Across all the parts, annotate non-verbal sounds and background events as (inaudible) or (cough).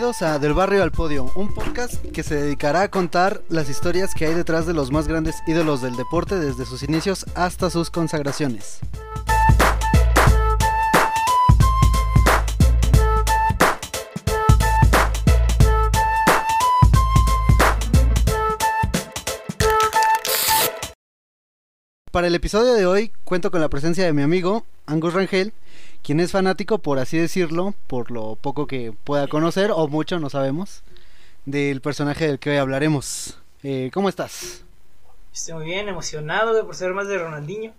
Bienvenidos a Del Barrio al Podio, un podcast que se dedicará a contar las historias que hay detrás de los más grandes ídolos del deporte desde sus inicios hasta sus consagraciones. Para el episodio de hoy cuento con la presencia de mi amigo Angus Rangel, quien es fanático, por así decirlo, por lo poco que pueda conocer o mucho, no sabemos, del personaje del que hoy hablaremos. Eh, ¿Cómo estás? Estoy muy bien, emocionado güey, por ser más de Ronaldinho.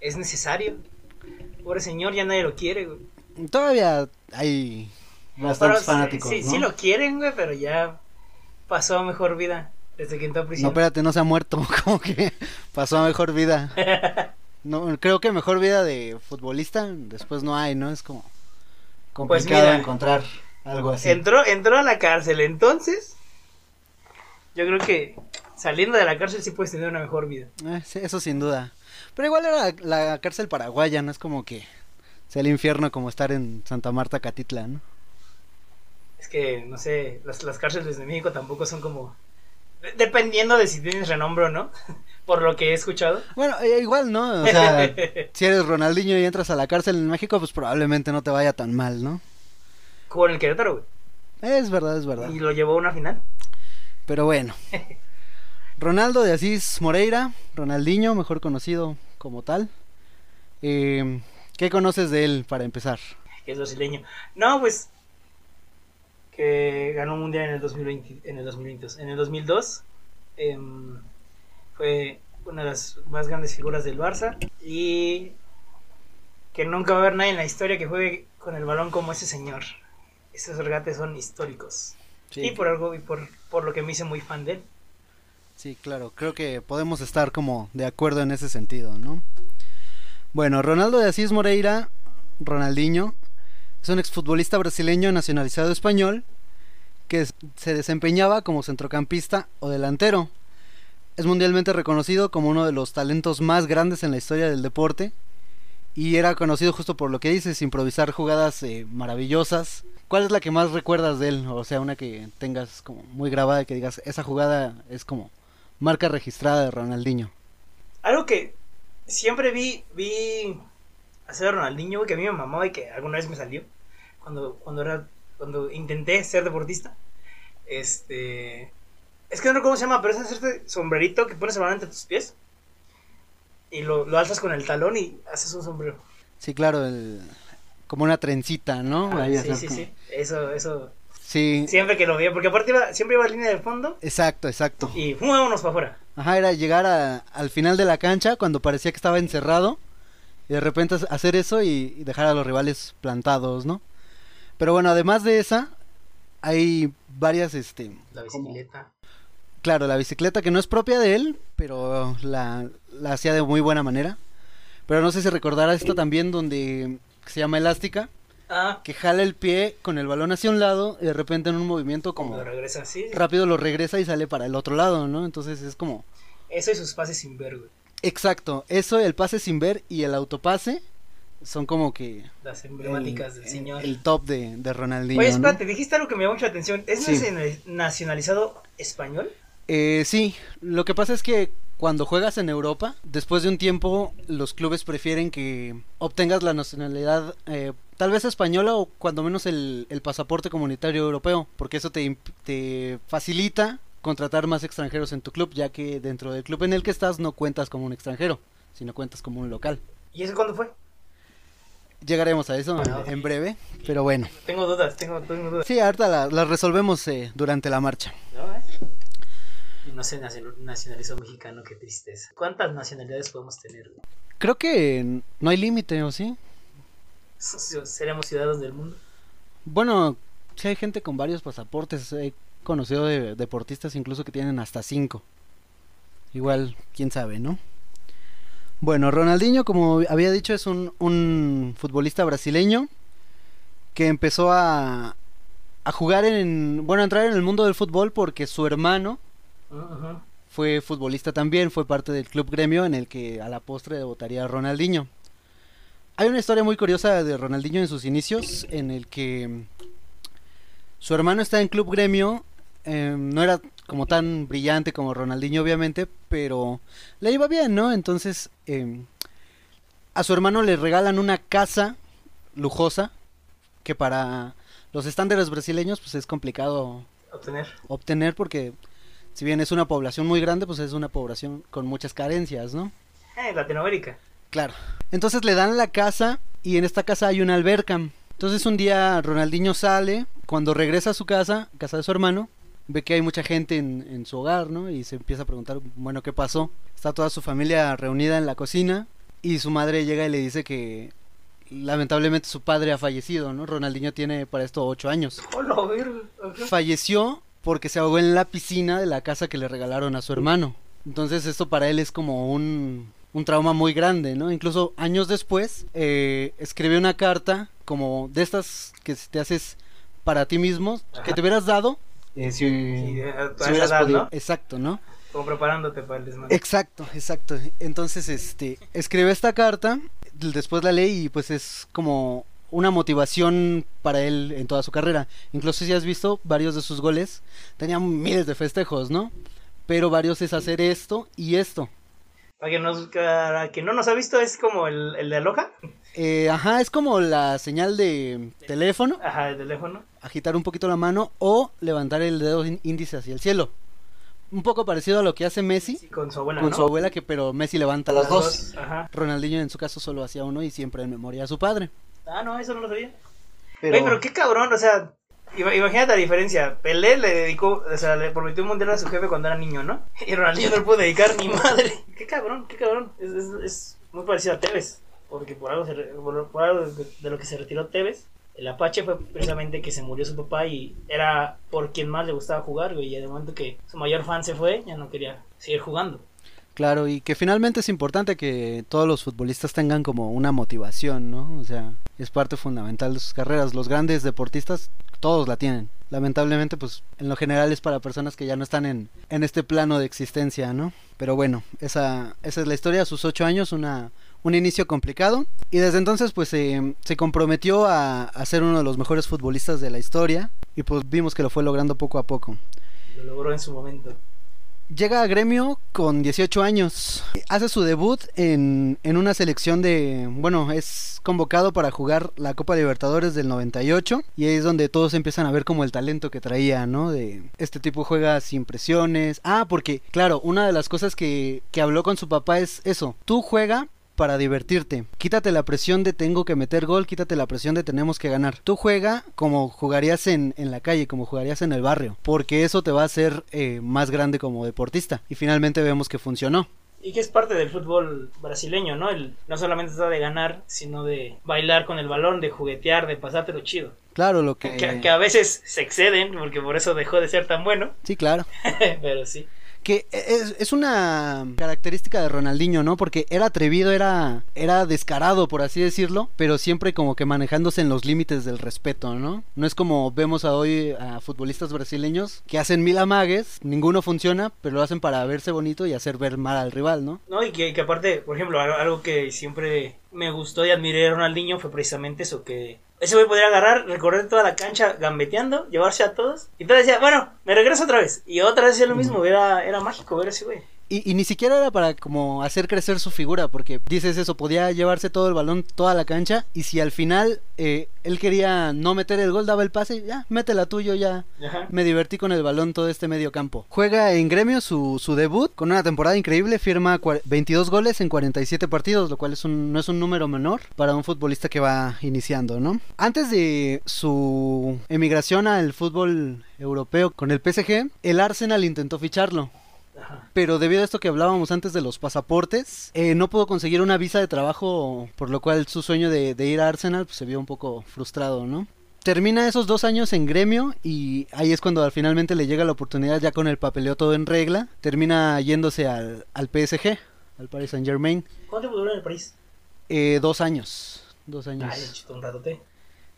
Es necesario. Pobre señor, ya nadie lo quiere, güey. Todavía hay bastantes Pero, fanáticos. Sí, ¿no? sí lo quieren, güey, pero ya pasó a mejor vida desde que entró a No, prisión. espérate, no se ha muerto, (laughs) como que pasó a mejor vida. (laughs) No, creo que mejor vida de futbolista después no hay, ¿no? Es como complicado Pues mira, encontrar algo así. entró, entró a la cárcel, entonces. Yo creo que saliendo de la cárcel sí puedes tener una mejor vida. Eh, sí, eso sin duda. Pero igual era la cárcel paraguaya, no es como que sea el infierno como estar en Santa Marta, Catitla, ¿no? Es que, no sé, las, las cárceles de México tampoco son como. de- Dependiendo de si tienes renombre o no, (laughs) por lo que he escuchado. Bueno, eh, igual, ¿no? O sea, (laughs) si eres Ronaldinho y entras a la cárcel en México, pues probablemente no te vaya tan mal, ¿no? Con el Querétaro, güey. Es verdad, es verdad. Y lo llevó a una final. Pero bueno. (laughs) Ronaldo de Asís Moreira, Ronaldinho, mejor conocido como tal. Eh, ¿Qué conoces de él para empezar? que es brasileño. No, pues que ganó un mundial en el 2020, en el 2022. En el 2002 em, fue una de las más grandes figuras del Barça y que nunca va a haber nadie en la historia que juegue con el balón como ese señor. Esos regates son históricos. Y por algo y por, por lo que me hice muy fan de él. Sí, claro, creo que podemos estar como de acuerdo en ese sentido, ¿no? Bueno, Ronaldo de Asís Moreira, Ronaldinho, es un exfutbolista brasileño nacionalizado español que se desempeñaba como centrocampista o delantero. Es mundialmente reconocido como uno de los talentos más grandes en la historia del deporte y era conocido justo por lo que dices, improvisar jugadas eh, maravillosas. ¿Cuál es la que más recuerdas de él? O sea, una que tengas como muy grabada y que digas, esa jugada es como marca registrada de Ronaldinho. Algo que siempre vi, vi hacer a Ronaldinho, que a mí me mamaba y que alguna vez me salió. Cuando, cuando era, cuando intenté ser deportista. Este. Es que no recuerdo cómo se llama, pero es hacerte sombrerito que pones el balón entre tus pies. Y lo, lo alzas con el talón y haces un sombrero. Sí, claro, el- como una trencita, ¿no? Ah, Ahí sí, sí, como- sí. Eso, eso. Sí, Siempre que lo veía, porque aparte iba, siempre iba a línea de fondo exacto, exacto. y ¡fum! vámonos para afuera. Ajá, era llegar a- al final de la cancha cuando parecía que estaba encerrado y de repente ha- hacer eso y, y dejar a los rivales plantados, ¿no? Pero bueno, además de esa, hay varias, este, La como- bicicleta. Claro, la bicicleta que no es propia de él, pero la, la hacía de muy buena manera. Pero no sé si recordarás esta también donde se llama elástica, Ah, que jala el pie con el balón hacia un lado y de repente en un movimiento como regresa rápido lo regresa y sale para el otro lado, ¿no? Entonces es como Eso y sus pases sin ver, güey. exacto, eso el pase sin ver y el autopase son como que Las el, emblemáticas del el- señor. el top de, de Ronaldinho. Oye, ¿no? espérate, dijiste algo que me llamó mucho la atención. ¿Es Sí. nacionalizado español? Eh, sí, lo que pasa es que cuando juegas en Europa, después de un tiempo, los clubes prefieren que obtengas la nacionalidad, eh, tal vez española o cuando menos el, el pasaporte comunitario europeo, porque eso te, te facilita contratar más extranjeros en tu club, ya que dentro del club en el que estás no cuentas como un extranjero, sino cuentas como un local. ¿Y eso cuándo fue? Llegaremos a eso Ah, en breve, pero bueno. Tengo dudas, tengo, tengo dudas. Sí, ahorita la- las resolvemos eh, durante la marcha. ¿No, eh? Y No se nacional- nacionalizó mexicano, qué tristeza. ¿Cuántas nacionalidades podemos tener? güey? Creo que no hay límite, ¿o sí? ¿Seremos ciudadanos del mundo? Bueno, sí hay gente con varios pasaportes. He conocido de deportistas incluso que tienen hasta cinco. Igual, quién sabe, ¿no? Bueno, Ronaldinho, como había dicho, es un, un futbolista brasileño que empezó a, a jugar en, bueno, a entrar en el mundo del fútbol porque su hermano Fue futbolista también, fue parte del club gremio en el que a la postre debutaría Ronaldinho. Hay una historia muy curiosa de Ronaldinho en sus inicios, en el que Su hermano está en Club Gremio, em, no era como tan brillante como Ronaldinho obviamente, pero le iba bien, ¿no? Entonces em, a su hermano le regalan una casa lujosa que para los estándares brasileños pues es complicado obtener. obtener porque si bien es una población muy grande, pues es una población con muchas carencias, ¿no? Eh, Latinoamérica. Claro. Entonces le dan la casa y en esta casa hay una alberca. Entonces un día Ronaldinho sale, cuando regresa a su casa, casa de su hermano, ve que hay mucha gente en, en su hogar, ¿no? Y se empieza a preguntar, bueno, ¿qué pasó? Está toda su familia reunida en la cocina y su madre llega y le dice que lamentablemente su padre ha fallecido, ¿no? Ronaldinho tiene para esto ocho años. Falleció porque se ahogó en la piscina de la casa que le regalaron a su hermano. Entonces esto para él es como un, un trauma muy grande, ¿no? Incluso años después eh, escribió una carta como de estas que te haces para ti mismo, que te hubieras dado. Si, eh, a si esa hubieras edad, podido. ¿no? Exacto, ¿no? Como preparándote para el desmadre. Exacto, exacto. Entonces, este, escribe esta carta, después la leí y pues es como una motivación para él en toda su carrera. Incluso si has visto varios de sus goles, tenían miles de festejos, ¿no? Pero varios es hacer esto y esto. Para que, nos, para quien no nos ha visto, es como el, el de Aloha. Eh, ajá, es como la señal de teléfono, Ajá, el teléfono. agitar un poquito la mano o levantar el dedo ín- índice hacia el cielo. Un poco parecido a lo que hace Messi Sí, con su abuela. con ¿no? su abuela, que pero Messi levanta las dos. Ajá. Ronaldinho en su caso solo hacía uno y siempre en memoria a su padre. Ah, no, eso no lo sabía. Pero, Oye, pero qué cabrón, o sea, ima- imagínate la diferencia. Pelé le dedicó, o sea, le prometió un mundial a su jefe cuando era niño, ¿no? (laughs) Y Ronaldinho no le pudo dedicar ni madre. Qué cabrón, qué cabrón. Es, es, es muy parecido a Tevez, porque por algo, se por, por algo de, de lo que se retiró Tevez, el Apache fue precisamente que se murió su papá y era por quien más le gustaba jugar, güey. Y de momento que su mayor fan se fue, ya no quería seguir jugando. Claro, y que finalmente es importante que todos los futbolistas tengan como una motivación, ¿no? O sea, es parte fundamental de sus carreras. Los grandes deportistas, todos la tienen. Lamentablemente, pues en lo general es para personas que ya no están en, en este plano de existencia, ¿no? Pero bueno, esa, esa es la historia sus ocho años, una, un inicio complicado. Y desde entonces, pues se comprometió a, a ser uno de los mejores futbolistas de la historia. Y pues vimos que lo fue logrando poco a poco. Lo logró en su momento. Llega a Gremio con 18 años. Hace su debut en, en una selección de... Bueno, es convocado para jugar la Copa Libertadores del 98. Y ahí es donde todos empiezan a ver como el talento que traía, ¿no? De este tipo juega sin presiones. Ah, porque, claro, una de las cosas que, que habló con su papá es eso. Tú juega para divertirte. Quítate la presión de tengo que meter gol, quítate la presión de tenemos que ganar. Tú juega como jugarías en, en la calle, como jugarías en el barrio, porque eso te va a hacer eh, más grande como deportista. Y finalmente vemos que funcionó. Y que es parte del fútbol brasileño, ¿no? El, no solamente está de ganar, sino de bailar con el balón, de juguetear, de pasártelo chido. Claro, lo que... Que, que a veces se exceden, porque por eso dejó de ser tan bueno. Sí, claro. (laughs) Pero sí. Que es, es, una característica de Ronaldinho, ¿no? Porque era atrevido, era, era descarado, por así decirlo, pero siempre como que manejándose en los límites del respeto, ¿no? No es como vemos a hoy a futbolistas brasileños que hacen mil amagues, ninguno funciona, pero lo hacen para verse bonito y hacer ver mal al rival, ¿no? No, y que, que aparte, por ejemplo, algo que siempre me gustó y admiré a Ronaldinho fue precisamente eso, que ese güey podría agarrar, recorrer toda la cancha gambeteando, llevarse a todos. Y entonces decía, bueno, me regreso otra vez. Y otra vez hacía lo mismo, era, era mágico ver a ese güey. Y, y, ni siquiera era para como hacer crecer su figura, porque dices eso, podía llevarse todo el balón, toda la cancha, y si al final eh, él quería no meter el gol, daba el pase, ya, métela tuyo, ya. Ajá. Me divertí con el balón todo este medio campo. Juega en gremio su, su debut con una temporada increíble, firma 22 goles en 47 partidos, lo cual es un, no es un número menor para un futbolista que va iniciando, ¿no? Antes de su emigración al fútbol europeo con el PSG, el Arsenal intentó ficharlo. Pero debido a esto que hablábamos antes de los pasaportes, eh, no pudo conseguir una visa de trabajo, por lo cual su sueño de, de ir a Arsenal pues, se vio un poco frustrado, ¿no? Termina esos dos años en gremio y ahí es cuando finalmente le llega la oportunidad ya con el papeleo todo en regla. Termina yéndose al, al PSG, al Paris Saint Germain. ¿Cuánto duró en el París? Eh, dos años. Dos años. Ay, chito, un ratote.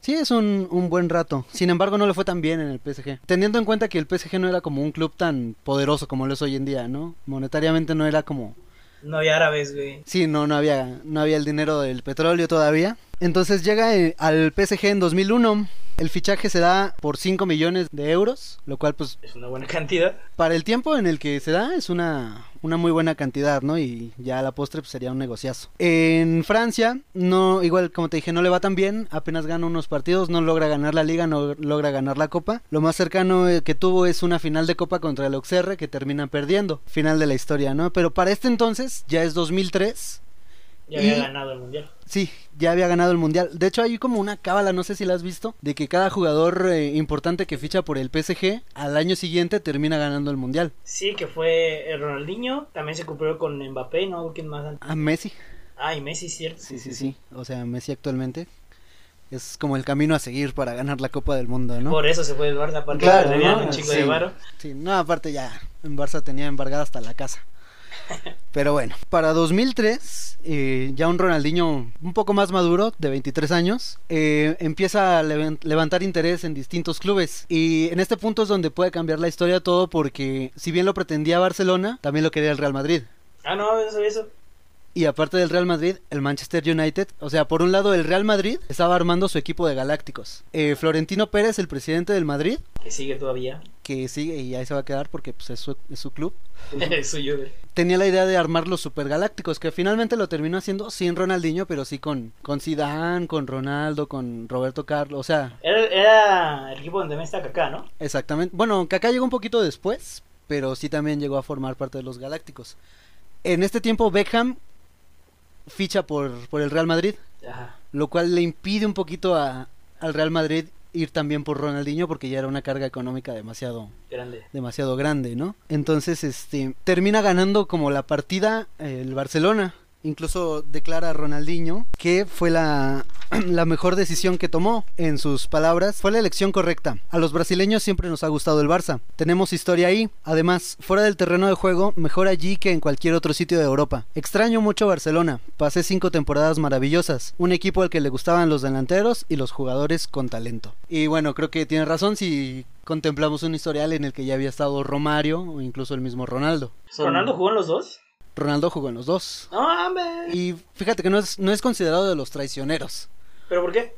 Sí, es un, un, buen rato. Sin embargo, no le fue tan bien en el PSG. Teniendo en cuenta que el PSG no era como un club tan poderoso como lo es hoy en día, ¿no? Monetariamente no era como... No había árabes, güey. Sí, no, no había, no había el dinero del petróleo todavía. Entonces llega al PSG en 2001. El fichaje se da por 5 millones de euros, lo cual pues Es una buena cantidad. para el tiempo en el que se da es una, una muy buena cantidad, ¿no? Y ya a la postre pues, sería un negociazo. En Francia, no, igual como te dije, no le va tan bien, apenas gana unos partidos, no logra ganar la liga, no logra ganar la copa. Lo más cercano eh, que tuvo es una final de copa contra el Auxerre que termina perdiendo, final de la historia, ¿no? Pero para este entonces, ya es 2003, Ya Y- había ganado el mundial. Sí, ya había ganado el mundial. De hecho, hay como una cábala, no sé si la has visto, de que cada jugador eh, importante que ficha por el PSG al año siguiente termina ganando el mundial. Sí, que fue el Ronaldinho. También se cumplió con Mbappé, ¿no? ¿Quién más? A Messi. Ah, y Messi, cierto. Sí, sí, sí. O sea, Messi actualmente es como el camino a seguir para ganar la Copa del Mundo, ¿no? Por eso se fue del Barça, aparte Claro, dieron ¿no? un chico Sí. de varo. Sí, no, aparte ya en Barça tenía embargada hasta la casa. (laughs) Pero bueno, para 2003, eh, ya un Ronaldinho un poco más maduro, de 23 años, eh, empieza a levan- levantar interés en distintos clubes. Y en este punto es donde puede cambiar la historia todo porque si bien lo pretendía Barcelona, también lo quería el Real Madrid. Ah, no, eso, eso. Y aparte del Real Madrid, el Manchester United. O sea, por un lado el Real Madrid estaba armando su equipo de galácticos. Eh, Florentino Pérez, el presidente del Madrid, Que sigue todavía. que sigue y ahí se va a quedar porque pues, es, su, es su club. (laughs) Es suyo. güey. Tenía la idea de armar los supergalácticos, que finalmente lo terminó haciendo sin Ronaldinho, pero sí con, con Zidane, con Ronaldo, con Roberto Carlos, o sea, Era, era el equipo donde me está Kaká, ¿no? exactamente. Bueno, Kaká llegó un poquito después, pero sí también llegó a formar parte de los galácticos. En este tiempo Beckham ficha por, por el Real Madrid, Ajá. lo cual le impide un poquito a, al Real Madrid ir también por Ronaldinho porque ya era una carga económica demasiado Grande. demasiado grande, ¿no? Entonces, este, termina ganando como la partida eh, el Barcelona. Incluso declara Ronaldinho que fue la, (clears throat) la mejor decisión que tomó. En sus palabras, fue la elección correcta. A los brasileños siempre nos ha gustado el Barça. Tenemos historia ahí. Además, fuera del terreno de juego, mejor allí que en cualquier otro sitio de Europa. Extraño mucho Barcelona. Pasé cinco temporadas maravillosas. Un equipo al que le gustaban los delanteros y los jugadores con talento. Y bueno, creo que tiene razón si contemplamos un historial en el que ya había estado Romario o incluso el mismo Ronaldo. ¿Ronaldo jugó en los dos? Ronaldo jugó en los dos. No, hombre. Y fíjate que no es, no es considerado de los traicioneros. ¿Pero por qué?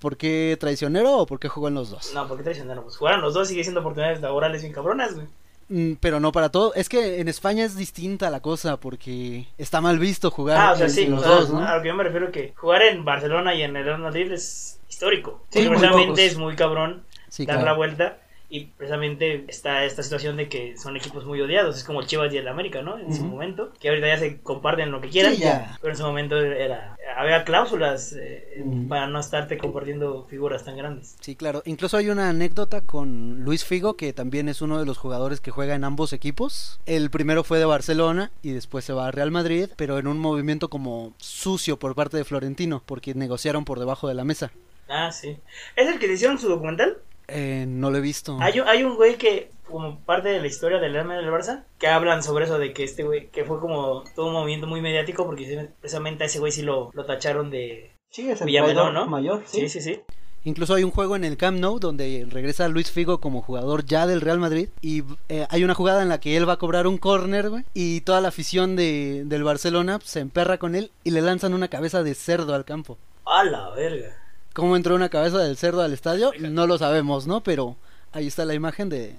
¿Por qué traicionero o por qué jugó en los dos? No, porque traicionaron. Pues jugaron los dos, sigue siendo oportunidades laborales bien cabronas, güey. Mm, Pero no para todo. Es que en España es distinta la cosa porque está mal visto jugar Ah, o sea, en- sí. en o los sea, dos, ¿no? A lo que yo me refiero que jugar en Barcelona y en el Real Madrid es histórico. Sí, muy es muy cabrón Sí, dar claro. la vuelta. Y precisamente está esta situación de que son equipos muy odiados. Es como el Chivas y el América, ¿no? En su momento. Que ahorita ya se comparten lo que quieran. Sí, ya. Pero en su momento era. Había cláusulas eh, para no estarte compartiendo figuras tan grandes. Sí, claro. Incluso hay una anécdota con Luis Figo, que también es uno de los jugadores que juega en ambos equipos. El primero fue de Barcelona y después se va a Real Madrid, pero en un movimiento como sucio por parte de Florentino, porque negociaron por debajo de la mesa. Ah, sí. ¿Es el que le hicieron su documental? Eh, no lo he visto. Hay, un- hay un güey que, como parte de la historia del Real del Barça, que hablan sobre eso de que este güey, que fue como todo un movimiento muy mediático, porque precisamente a ese güey sí lo, lo tacharon de... Sí, es el Villamelón, traidor ¿no? mayor, sí. Sí, sí, sí. Incluso hay un juego en el Camp Nou donde regresa Luis Figo como jugador ya del Real Madrid y eh, hay una jugada en la que él va a cobrar un córner, güey, y toda la afición de, del Barcelona se emperra con él y le lanzan una cabeza de cerdo al campo. A la verga. ¿Cómo entró una cabeza del cerdo al estadio? No lo sabemos, ¿no? Pero ahí está la imagen de,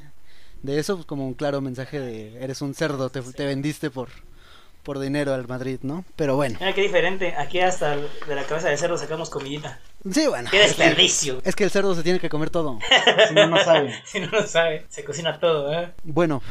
de eso, pues, como un claro mensaje de eres un cerdo, te, te vendiste por, por dinero al Madrid, ¿no? Pero bueno, Mira qué diferente. Aquí hasta de la cabeza de cerdo sacamos comidita. sí, bueno. Qué es que- desperdicio. Es que el cerdo se tiene que comer todo. (laughs) Si no, no sabe. Si no lo sabe, se cocina todo, ¿eh? Bueno,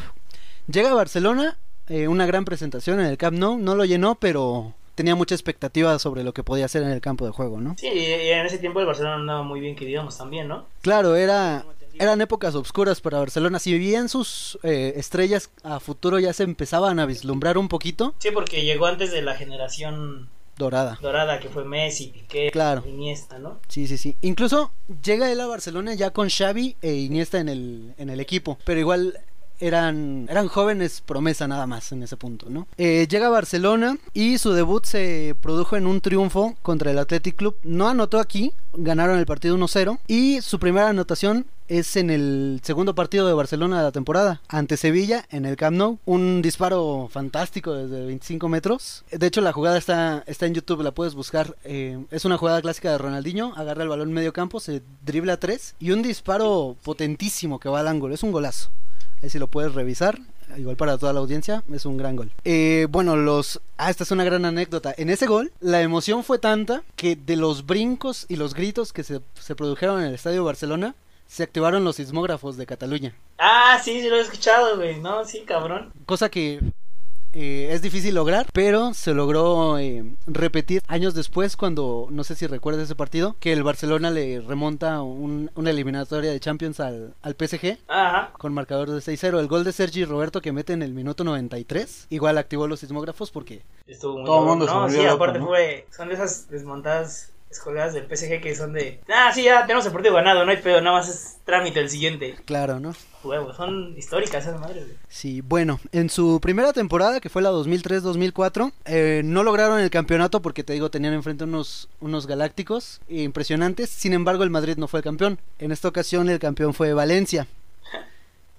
llega a Barcelona, eh, una gran presentación en el Camp Nou, no lo llenó, pero tenía mucha expectativa sobre lo que podía hacer en el campo de juego, ¿no? Sí, y en ese tiempo el Barcelona andaba muy bien, que digamos también, ¿no? Claro, era eran épocas oscuras para Barcelona. Si bien sus eh, estrellas a futuro ya se empezaban a vislumbrar un poquito, Sí, porque llegó antes de la generación dorada. dorada, que fue Messi, Piqué, Claro. Iniesta, ¿no? Sí, sí, sí. Incluso llega él a Barcelona ya con Xavi e Iniesta en el, en el equipo. Pero igual eran, eran jóvenes promesa nada más en ese punto, ¿no? Eh, llega a Barcelona y su debut se produjo en un triunfo contra el Athletic Club. No anotó aquí, ganaron el partido 1-0 y su primera anotación es en el segundo partido de Barcelona de la temporada, ante Sevilla en el Camp Nou. Un disparo fantástico desde 25 metros. De hecho, la jugada está, está en YouTube, la puedes buscar. Eh, es una jugada clásica de Ronaldinho, agarra el balón medio campo, se dribla a tres y un disparo potentísimo que va al ángulo. Es un golazo. Ahí si lo puedes revisar. Igual para toda la audiencia, es un gran gol. Eh, bueno, los. Ah, esta es una gran anécdota. En ese gol, la emoción fue tanta que de los brincos y los gritos que se, se produjeron en el estadio de Barcelona, se activaron los sismógrafos de Cataluña. Ah, sí, sí lo he escuchado, güey. No, sí, cabrón. Cosa que eh, es difícil lograr, pero se logró eh, repetir años después cuando, no sé si recuerdas ese partido, que el Barcelona le remonta un- una eliminatoria de Champions al, al PSG Ajá. con marcador de 6-0. El gol de Sergi Roberto que mete en el minuto 93, igual activó los sismógrafos porque Estuvo muy Todo el mundo se No, volvió sí, loco, aparte ¿no? fue. Son de esas desmontadas escoladas del PSG que son de. Ah, sí, ya tenemos el partido ganado, no hay pedo, nada más es trámite el siguiente. claro, ¿no? Huevos, son históricas esas madres, güey. Sí, bueno, en su primera temporada, que fue la 2003-2004, eh, no lograron el campeonato porque te digo, tenían enfrente unos, unos galácticos impresionantes. Sin embargo, el Madrid no fue el campeón. En esta ocasión, el campeón fue Valencia. (laughs)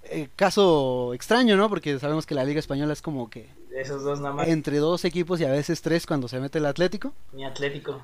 Eh, caso extraño, ¿no? Porque sabemos que la Liga Española es como que esos dos nada más. entre dos equipos y a veces tres cuando se mete el Atlético. Ni Atlético.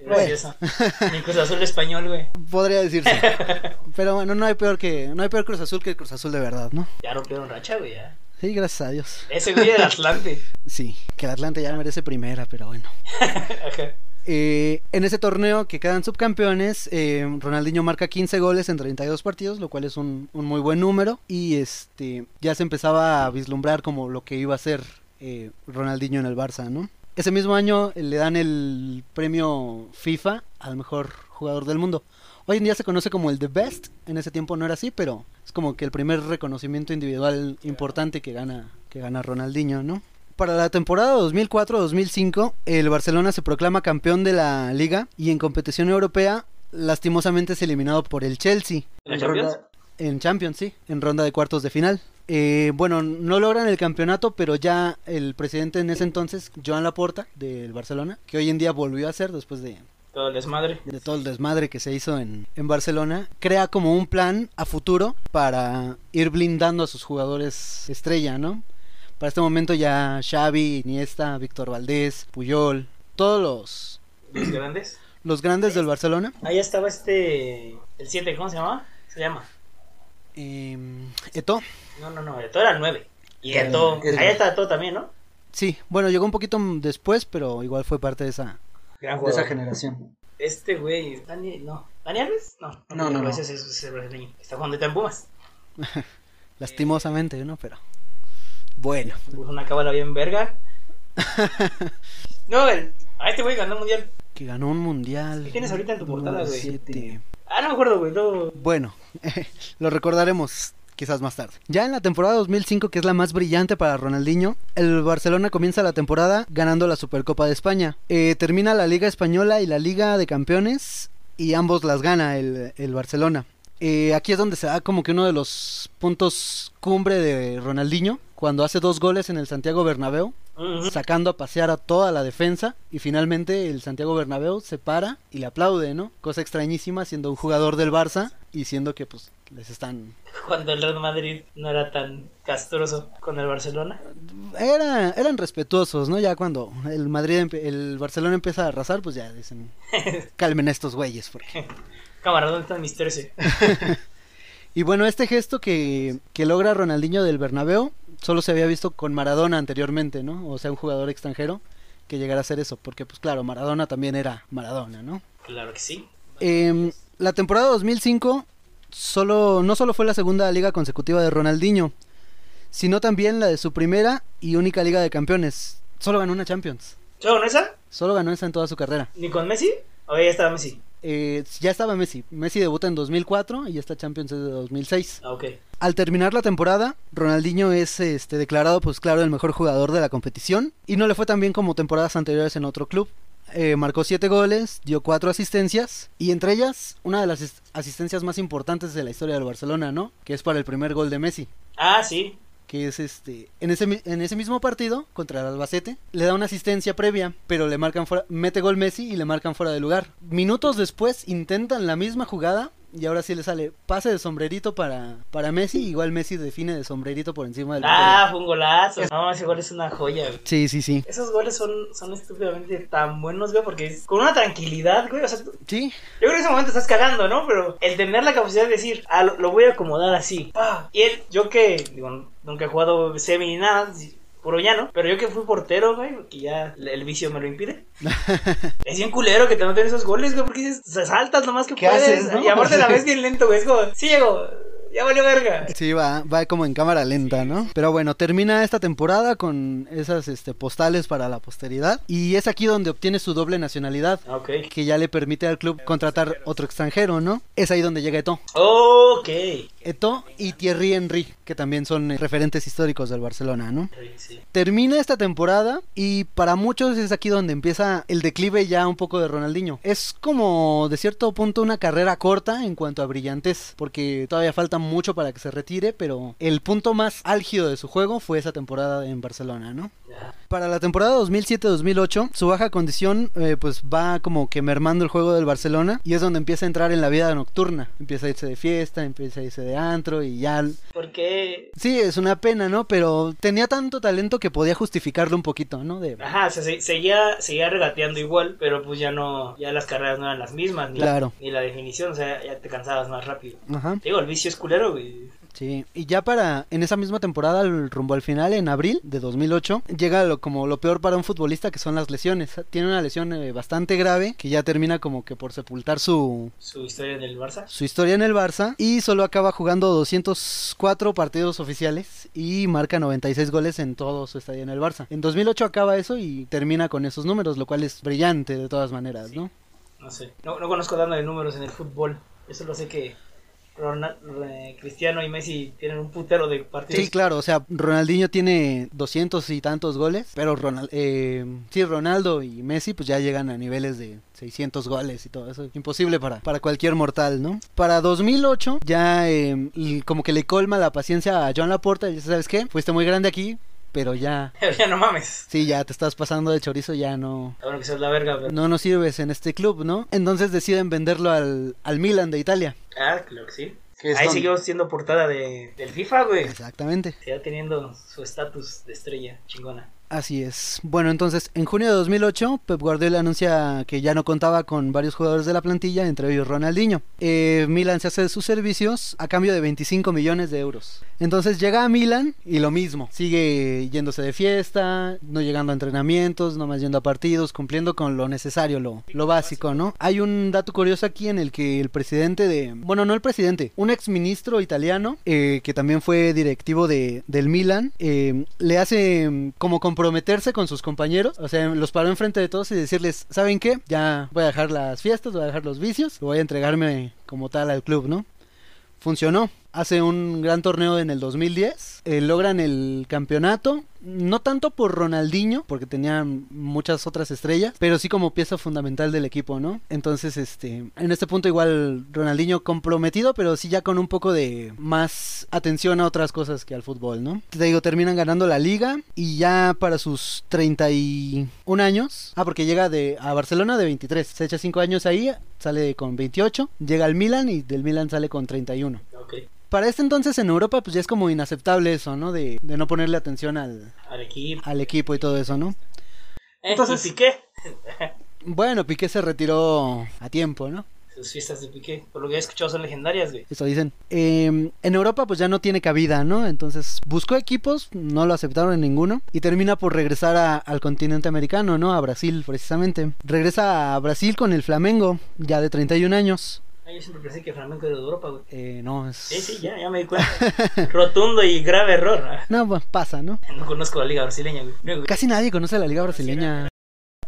Ni Cruz Azul español, güey. Podría decirse. (laughs) Pero bueno, no hay peor que no hay peor Cruz Azul que el Cruz Azul de verdad, ¿no? Ya rompieron racha, güey, ya. Sí, gracias a Dios. Ese güey del Atlante. (laughs) Sí, que el Atlante ya merece primera, pero bueno. (laughs) Ajá. Eh, en ese torneo que quedan subcampeones, eh, Ronaldinho marca 15 goles en 32 partidos, lo cual es un, un muy buen número. Y este ya se empezaba a vislumbrar como lo que iba a ser eh, Ronaldinho en el Barça, ¿no? Ese mismo año eh, le dan el premio FIFA al mejor jugador del mundo. Hoy en día se conoce como el The Best, en ese tiempo no era así, pero es como que el primer reconocimiento individual importante que gana, que gana Ronaldinho, ¿no? Para la temporada 2004-2005, el Barcelona se proclama campeón de la liga y en competición europea, lastimosamente es eliminado por el Chelsea. ¿La En Champions? En Champions, sí, en ronda de cuartos de final. Eh, bueno, no logran el campeonato, pero ya el presidente en ese entonces, Joan Laporta, del Barcelona, que hoy en día volvió a ser después de, Todo el desmadre. de todo el desmadre que se hizo en, en Barcelona, crea como un plan a futuro para ir blindando a sus jugadores estrella, ¿no? Para este momento ya Xavi, Iniesta, Víctor Valdés, Puyol, todos los, Los grandes. los grandes del Barcelona. Ahí estaba este. El 7, ¿cómo se llama? Se llama. Eh, Eto'o, No, no, no. Eto era el 9. Y El- Eto. el- Ahí está Eto también, ¿no? sí, bueno, llegó un poquito después, pero igual fue parte de esa... Gran de esa generación. Este güey. Dani, no. ¿Dani Alves? No. No, no, no. Ese es, ese es el brasileño. Está jugando en Pumas. (laughs) Lastimosamente, ¿no? Pero bueno, Puso una cábala bien verga. (laughs) no, el. A este güey ganó el mundial. que ganó un mundial. ¿Qué tienes ahorita en tu portada, güey? Ah, no me acuerdo, güey. No. Bueno, (laughs) lo recordaremos quizás más tarde. Ya en la temporada 2005, que es la más brillante para Ronaldinho, el Barcelona comienza la temporada ganando la Supercopa de España. Eh, termina la Liga Española y la Liga de Campeones y ambos las gana el Barcelona. Eh, aquí es donde se da como que uno de los puntos cumbre de Ronaldinho, cuando hace dos goles en el Santiago Bernabéu, sacando a pasear a toda la defensa y finalmente el Santiago Bernabéu se para y le aplaude, ¿no? Cosa extrañísima siendo un jugador del Barça y siendo que pues les están Cuando el Real Madrid no era tan castroso con el Barcelona. era eran respetuosos, ¿no? Ya cuando el Madrid el Barcelona empieza a arrasar, pues ya dicen (laughs) calmen a estos güeyes porque Cámara, ¿dónde están mis 13? (laughs) Y bueno, este gesto que, que logra Ronaldinho del Bernabéu solo se había visto con Maradona anteriormente, ¿no? O sea, un jugador extranjero que llegara a hacer eso, porque pues claro, Maradona también era Maradona, ¿no? Claro que sí. Em, la temporada 2005 solo, no solo fue la segunda liga consecutiva de Ronaldinho, sino también la de su primera y única liga de campeones. Solo ganó una Champions. ¿Solo con esa? Solo ganó esa en toda su carrera. ¿Ni con Messi? ¿O ya estaba Messi? Eh, ya estaba Messi. Messi debuta en 2004 y esta Champions es de 2006. Ah, ok. Al terminar la temporada, Ronaldinho es este, declarado, pues claro, el mejor jugador de la competición y no le fue tan bien como temporadas anteriores en otro club. Eh, marcó 7 goles, dio 4 asistencias y entre ellas una de las as- asistencias más importantes de la historia del Barcelona, ¿no? Que es para el primer gol de Messi. Ah, sí. Que es este en ese en ese mismo partido contra el Albacete le da una asistencia previa pero le marcan fuera mete gol Messi y le marcan fuera de lugar. Minutos después intentan la misma jugada y ahora sí le sale pase de sombrerito para para Messi igual Messi define de sombrerito por encima del Ah, fue un golazo. No, ese gol es una joya, güey. sí sí sí Esos goles son, son estúpidamente tan buenos, güey, porque es con una tranquilidad, güey. O sea, tú- sí yo creo que en ese momento estás cagando, ¿no? Pero el tener la capacidad de decir, ah, lo, lo voy a acomodar así. Y él, yo que, digo, nunca he jugado semi ni nada, puro llano, pero yo que fui portero, güey, que ya el vicio me lo impide. (laughs) es bien culero que te noten esos goles, güey, porque dices, se saltas nomás que ¿Qué puedes. haces, no? Y aparte la ves bien lento, güey. Es como, sí llego, ya valió verga. Sí, va, va como en cámara lenta, ¿no? Pero bueno, termina esta temporada con esas este, postales para la posteridad. Y es aquí donde obtiene su doble nacionalidad. Ok. Que ya le permite al club contratar otro extranjero, ¿no? Es ahí donde llega Eto. Ok. Eto y Thierry Henry, que también son eh, referentes históricos del Barcelona, ¿no? Sí. Termina esta temporada y para muchos es aquí donde empieza el declive ya un poco de Ronaldinho. Es como de cierto punto una carrera corta en cuanto a brillantez, porque todavía falta mucho para que se retire, pero el punto más álgido de su juego fue esa temporada en Barcelona, ¿no? Para la temporada 2007-2008, su baja condición eh, pues va como que mermando el juego del Barcelona y es donde empieza a entrar en la vida nocturna. Empieza a irse de fiesta, empieza a irse de antro y ya... Porque Sí, es una pena, ¿no? Pero tenía tanto talento que podía justificarlo un poquito, ¿no? De... Ajá, se, se- seguía, seguía regateando igual, pero pues ya no, ya las carreras no eran las mismas, ni, Claro. ni la definición, o sea, ya te cansabas más rápido. Ajá, Digo, el vicio es culero, güey. Sí. Y ya para, en esa misma temporada, al- rumbo al final, en abril de 2008, llega lo, como lo peor para un futbolista, que son las lesiones. Tiene una lesión eh, bastante grave, que ya termina como que por sepultar su, Su historia en el Barça. su historia en el Barça y solo acaba jugando 204 partidos oficiales y marca 96 goles en todo su estadio en el Barça. En 2008 acaba eso y termina con esos números, lo cual es brillante de todas maneras, ¿no? No sé. No, no conozco dando de números en el fútbol. Eso lo sé que Cristiano y Messi tienen un putero de partidos. Sí, claro, o sea, Ronaldinho tiene 200 y tantos goles, pero Ronald, eh, sí, Ronaldo y Messi pues ya llegan a niveles de 600 goles y todo eso, imposible para, para cualquier mortal, ¿no? Para 2008 ya eh, como que le colma la paciencia a John Laporta y dice, ¿sabes qué? Fuiste muy grande aquí, pero ya, (laughs) ya no mames. sí, ya te estás pasando de chorizo, ya no... Ahora que seas la verga, pero... No nos sirves en este club, ¿no? Entonces deciden venderlo al, al Milan de Italia. Ah, claro que sí. Ahí siguió siendo portada de, del FIFA, güey. Exactamente. Seguía teniendo su estatus de estrella chingona. Así es. Bueno, entonces, en junio de 2008, Pep Guardiola anuncia que ya no contaba con varios jugadores de la plantilla, entre ellos Ronaldinho. Eh, Milan se hace de sus servicios a cambio de 25 millones de euros. Entonces llega a Milan y lo mismo. Sigue yéndose de fiesta, no llegando a entrenamientos, nomás yendo a partidos, cumpliendo con lo necesario, lo, básico, ¿no? Hay un dato curioso aquí en el que el presidente de... Bueno, no el presidente, un ex ministro italiano, eh, que también fue directivo de, del Milan, eh, le hace como comprometerse con sus compañeros, o sea, los paró enfrente de todos y decirles, ¿saben qué? Ya voy a dejar las fiestas, voy a dejar los vicios, voy a entregarme como tal al club, ¿no? Funcionó. Hace un gran torneo en el 2010. eh, logran el campeonato. No tanto por Ronaldinho, porque tenían muchas otras estrellas, pero sí como pieza fundamental del equipo, ¿no? Entonces, este, en este punto igual Ronaldinho comprometido, pero sí ya con un poco de más atención a otras cosas que al fútbol, ¿no? Te digo, terminan ganando la liga y ya para sus 31 años, ah, porque llega de a Barcelona de 23, se echa 5 años ahí, sale con 28, llega al Milan y del Milan sale con 31 Ok. Para este entonces en Europa pues ya es como inaceptable eso, ¿no? De, de no ponerle atención al, Al equipo. al equipo y todo eso, ¿no? Entonces, ¿y qué? (laughs) Bueno, Piqué se retiró a tiempo, ¿no? Sus fiestas de Piqué, por lo que he escuchado, son legendarias, güey. Eso dicen. Eh, en Europa pues ya no tiene cabida, ¿no? Entonces buscó equipos, no lo aceptaron en ninguno y termina por regresar a- al continente americano, ¿no? A Brasil precisamente. Regresa a Brasil con el Flamengo, ya de 31 años. Ah, yo siempre pensé que Flamenco era de Europa, güey. Eh, no, es... Sí, sí, ya, ya me di cuenta. (laughs) Rotundo y grave error. Ah, No, pues, pasa, ¿no? No conozco la liga brasileña, güey. Casi nadie conoce la liga brasileña.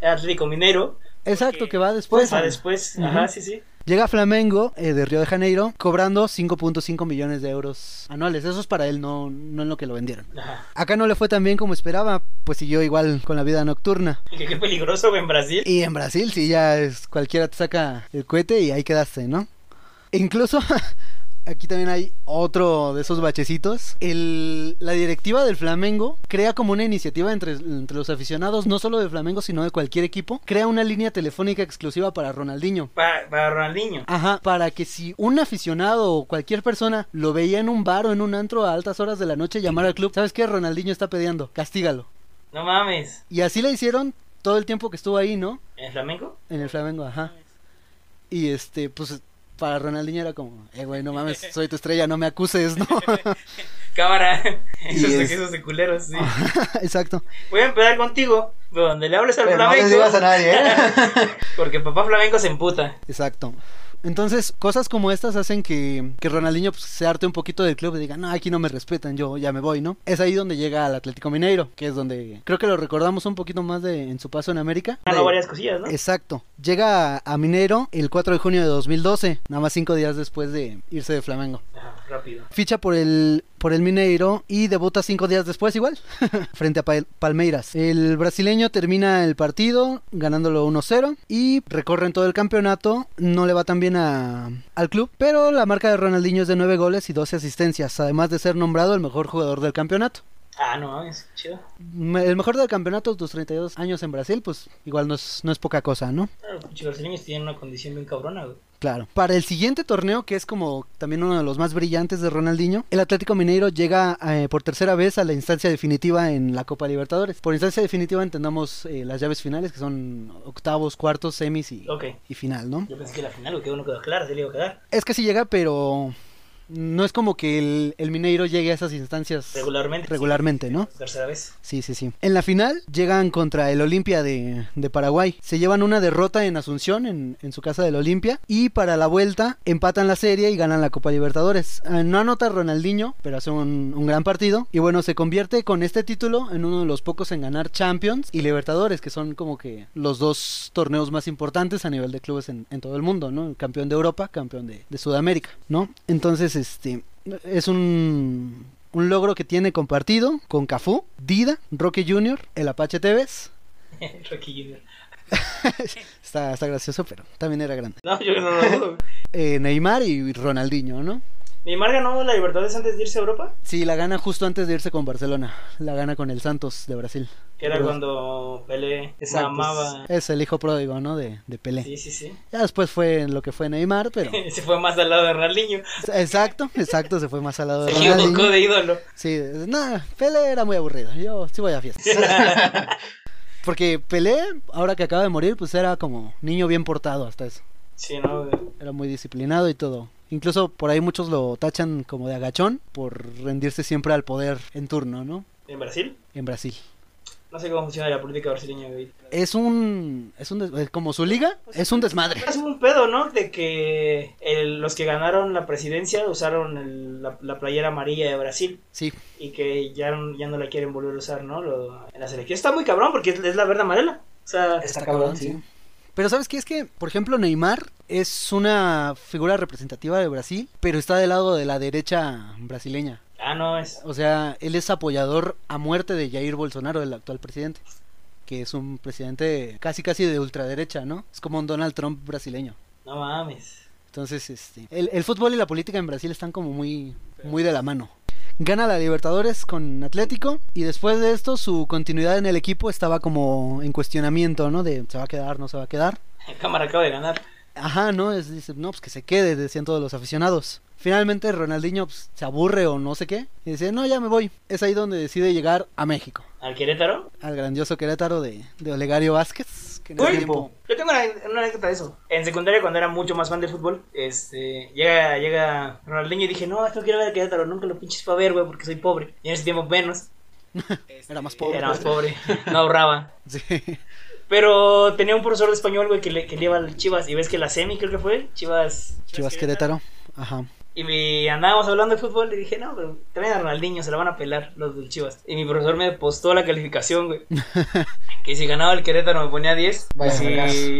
Atlético Mineiro. Exacto, que va después. va después. Ajá, sí, sí. Llega Flamengo eh, de Río de Janeiro cobrando 5.5 millones de euros anuales. Eso es para él, no, no en lo que lo vendieron. Ajá. Acá no le fue tan bien como esperaba, pues siguió igual con la vida nocturna. Y (laughs) que qué peligroso, en Brasil. Y en Brasil sí ya es cualquiera te saca el cohete y ahí quedaste, ¿no? E incluso (laughs) aquí también hay otro de esos bachecitos. El, la directiva del Flamengo crea como una iniciativa entre, entre los aficionados, no solo de Flamengo, sino de cualquier equipo. Crea una línea telefónica exclusiva para Ronaldinho. Para, para Ronaldinho. Ajá, para que si un aficionado o cualquier persona lo veía en un bar o en un antro a altas horas de la noche, llamara al club. ¿Sabes qué? Ronaldinho está peleando, castígalo. No mames. Y así le hicieron todo el tiempo que estuvo ahí, ¿no? ¿En el Flamengo? En el Flamengo, ajá. Y este, pues para Ronaldinho era como, eh, güey, no mames, (laughs) soy tu estrella, no me acuses, ¿no? (laughs) Cámara. Esos es- de culeros, sí. (laughs) Exacto. Voy a empezar contigo, donde le hables al Pero no les flamenco. digas a nadie, ¿eh? Porque papá flamenco se emputa. Exacto. Entonces, cosas como estas hacen que, que Ronaldinho pues, se arte un poquito del club y diga, no, aquí no me respetan, yo ya me voy, ¿no? Es ahí donde llega al Atlético Mineiro, que es donde creo que lo recordamos un poquito más de en su paso en América. Ganó varias cosillas, ¿no? Exacto. Llega a, a Mineiro el 4 de junio de 2012, nada más cinco días después de irse de Flamengo. Ajá, rápido. Ficha por el, por el Mineiro y debuta cinco días después igual, (laughs) frente a Pal- Palmeiras. El brasileño termina el partido ganándolo 1-0 y recorren todo el campeonato. No le va tan bien a- al club, pero la marca de Ronaldinho es de 9 goles y 12 asistencias, además de ser nombrado el mejor jugador del campeonato. Ah, no, es chido. Me- El mejor del campeonato, tus 32 años en Brasil, pues igual no es, no es poca cosa, ¿no? Claro, los brasileños tienen una condición bien cabrona, güey. Claro. Para el siguiente torneo, que es como también uno de los más brillantes de Ronaldinho, el Atlético Mineiro llega eh, por tercera vez a la instancia definitiva en la Copa Libertadores. Por instancia definitiva entendamos eh, las llaves finales, que son octavos, cuartos, semis y, final, ¿no? Yo pensé que la final, que uno quedó claro, se le iba a quedar. Es que sí llega, pero no es como que el, el Mineiro llegue a esas instancias Regularmente. regularmente, ¿no? tercera vez. Sí, sí, sí. En la final llegan contra el Olimpia de, de Paraguay. Se llevan una derrota en Asunción, en, en su casa del Olimpia. Y para la vuelta empatan la serie y ganan la Copa Libertadores. Eh, no anota Ronaldinho, pero hace un, un gran partido. Y bueno, se convierte con este título en uno de los pocos en ganar Champions y Libertadores, que son como que los dos torneos más importantes a nivel de clubes en, en todo el mundo, ¿no? Campeón de Europa, campeón de, de Sudamérica, ¿no? Entonces, este, es un, un logro que tiene compartido con Cafú, Dida, Roque Jr., el Apache Tevez. (laughs) Rocky Jr. (laughs) Está, está gracioso, pero también era grande. No, yo no lo dudo. (laughs) Eh, Neymar y Ronaldinho, ¿no? Neymar ganó la Libertadores antes de irse a Europa. Sí, la gana justo antes de irse con Barcelona. La gana con el Santos de Brasil. Que era Pero- cuando Pelé Exacto. mamaba. Es el hijo pródigo, ¿no? De, de Pelé. Sí, sí, sí. Ya después fue lo que fue Neymar, pero... (laughs) Se fue más al lado de Ronaldinho. Exacto, exacto, se fue más al lado de Se equivocó Ronaldinho. de ídolo. Sí, nada, Pelé era muy aburrido. Yo sí voy a fiestas. (laughs) Porque Pelé, ahora que acaba de morir, pues era como niño bien portado hasta eso. Sí, no. Era muy disciplinado y todo. Incluso por ahí muchos lo tachan como de agachón por rendirse siempre al poder en turno, ¿no? ¿En Brasil? En Brasil. No sé cómo funciona la política brasileña, güey. Es un... Es un... des- como su liga, es un desmadre. Es un pedo, ¿no? De que el- los que ganaron la presidencia usaron el- la, la playera amarilla de Brasil Sí, y que ya, no- ya no la quieren volver a usar, ¿no? Lo- en la selección está muy cabrón porque es, es la verde amarela. O sea, Está cabrón, sí. Pero ¿sabes qué? Es que, por ejemplo, Neymar es una figura representativa de Brasil, pero está del lado de la derecha brasileña. ah, no, es. O sea, él es apoyador a muerte de Jair Bolsonaro, el actual presidente. Que es un presidente casi casi de ultraderecha, ¿no? Es como un Donald Trump brasileño. No mames. Entonces, este, el, el fútbol y la política en Brasil están como muy, muy de la mano. Gana la Libertadores con Atlético y después de esto su continuidad en el equipo estaba como en cuestionamiento, ¿no? De se va a quedar, no se va a quedar. (laughs) Cámara acaba de ganar. Ajá, ¿no? Es, dice, no, pues que se quede, decían todos los aficionados. Finalmente Ronaldinho pues, se aburre o no sé qué y dice, no, ya me voy. Es ahí donde decide llegar a México, ¿Al Querétaro? al grandioso Querétaro de, de Olegario Vázquez. Que Uy, tiempo... Yo tengo una, una anécdota de eso. En secundaria, cuando era mucho más fan del fútbol, este, llega, llega Ronaldinho y dije, no, esto quiero ver a Querétaro, nunca lo pinches fue a ver, güey, porque soy pobre. Y en ese tiempo menos, (laughs) Era más pobre. era más pobre, no ahorraba. (laughs) Sí. Pero tenía un profesor de español, güey, que le, que le iba al Chivas, y ves que la semi creo que fue, Chivas... Chivas Querétaro. Ajá. Y me andábamos hablando de fútbol y dije, no, pero traen a Ronaldinho, se la van a pelar los del Chivas. Y mi profesor me postó la calificación, güey. (laughs) que si ganaba el Querétaro me ponía 10. Y si,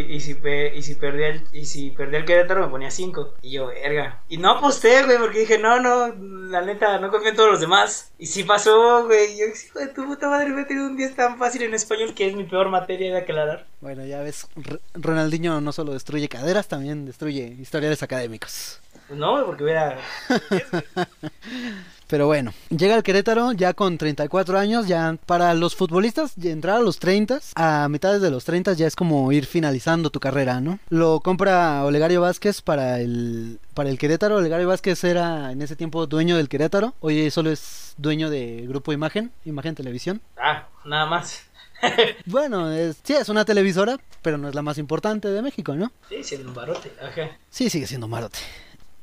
y, si pe- y, si perdía el, y si perdía el Querétaro me ponía 5. Y yo, verga. Y no aposté, güey, porque dije, no, no, la neta, no confío en todos los demás. Y sí pasó, güey. Y yo, hijo de tu puta madre, me he tenido un 10 tan fácil en español que es mi peor materia de aclarar. Bueno, ya ves, R- Ronaldinho no solo destruye caderas, también destruye historiales académicos. No, güey, porque hubiera... (laughs) Pero bueno, llega al Querétaro ya con 34 años, ya para los futbolistas entrar a los 30, a mitades de los 30 ya es como ir finalizando tu carrera, ¿no? Lo compra Olegario Vázquez para el para el Querétaro. Olegario Vázquez era en ese tiempo dueño del Querétaro, hoy solo es dueño de Grupo Imagen, Imagen Televisión. Ah, nada más. (laughs) bueno, es, sí, es una televisora, pero no es la más importante de México, ¿no? Sí, siendo un barote, ajá. Sí, sigue siendo un barote.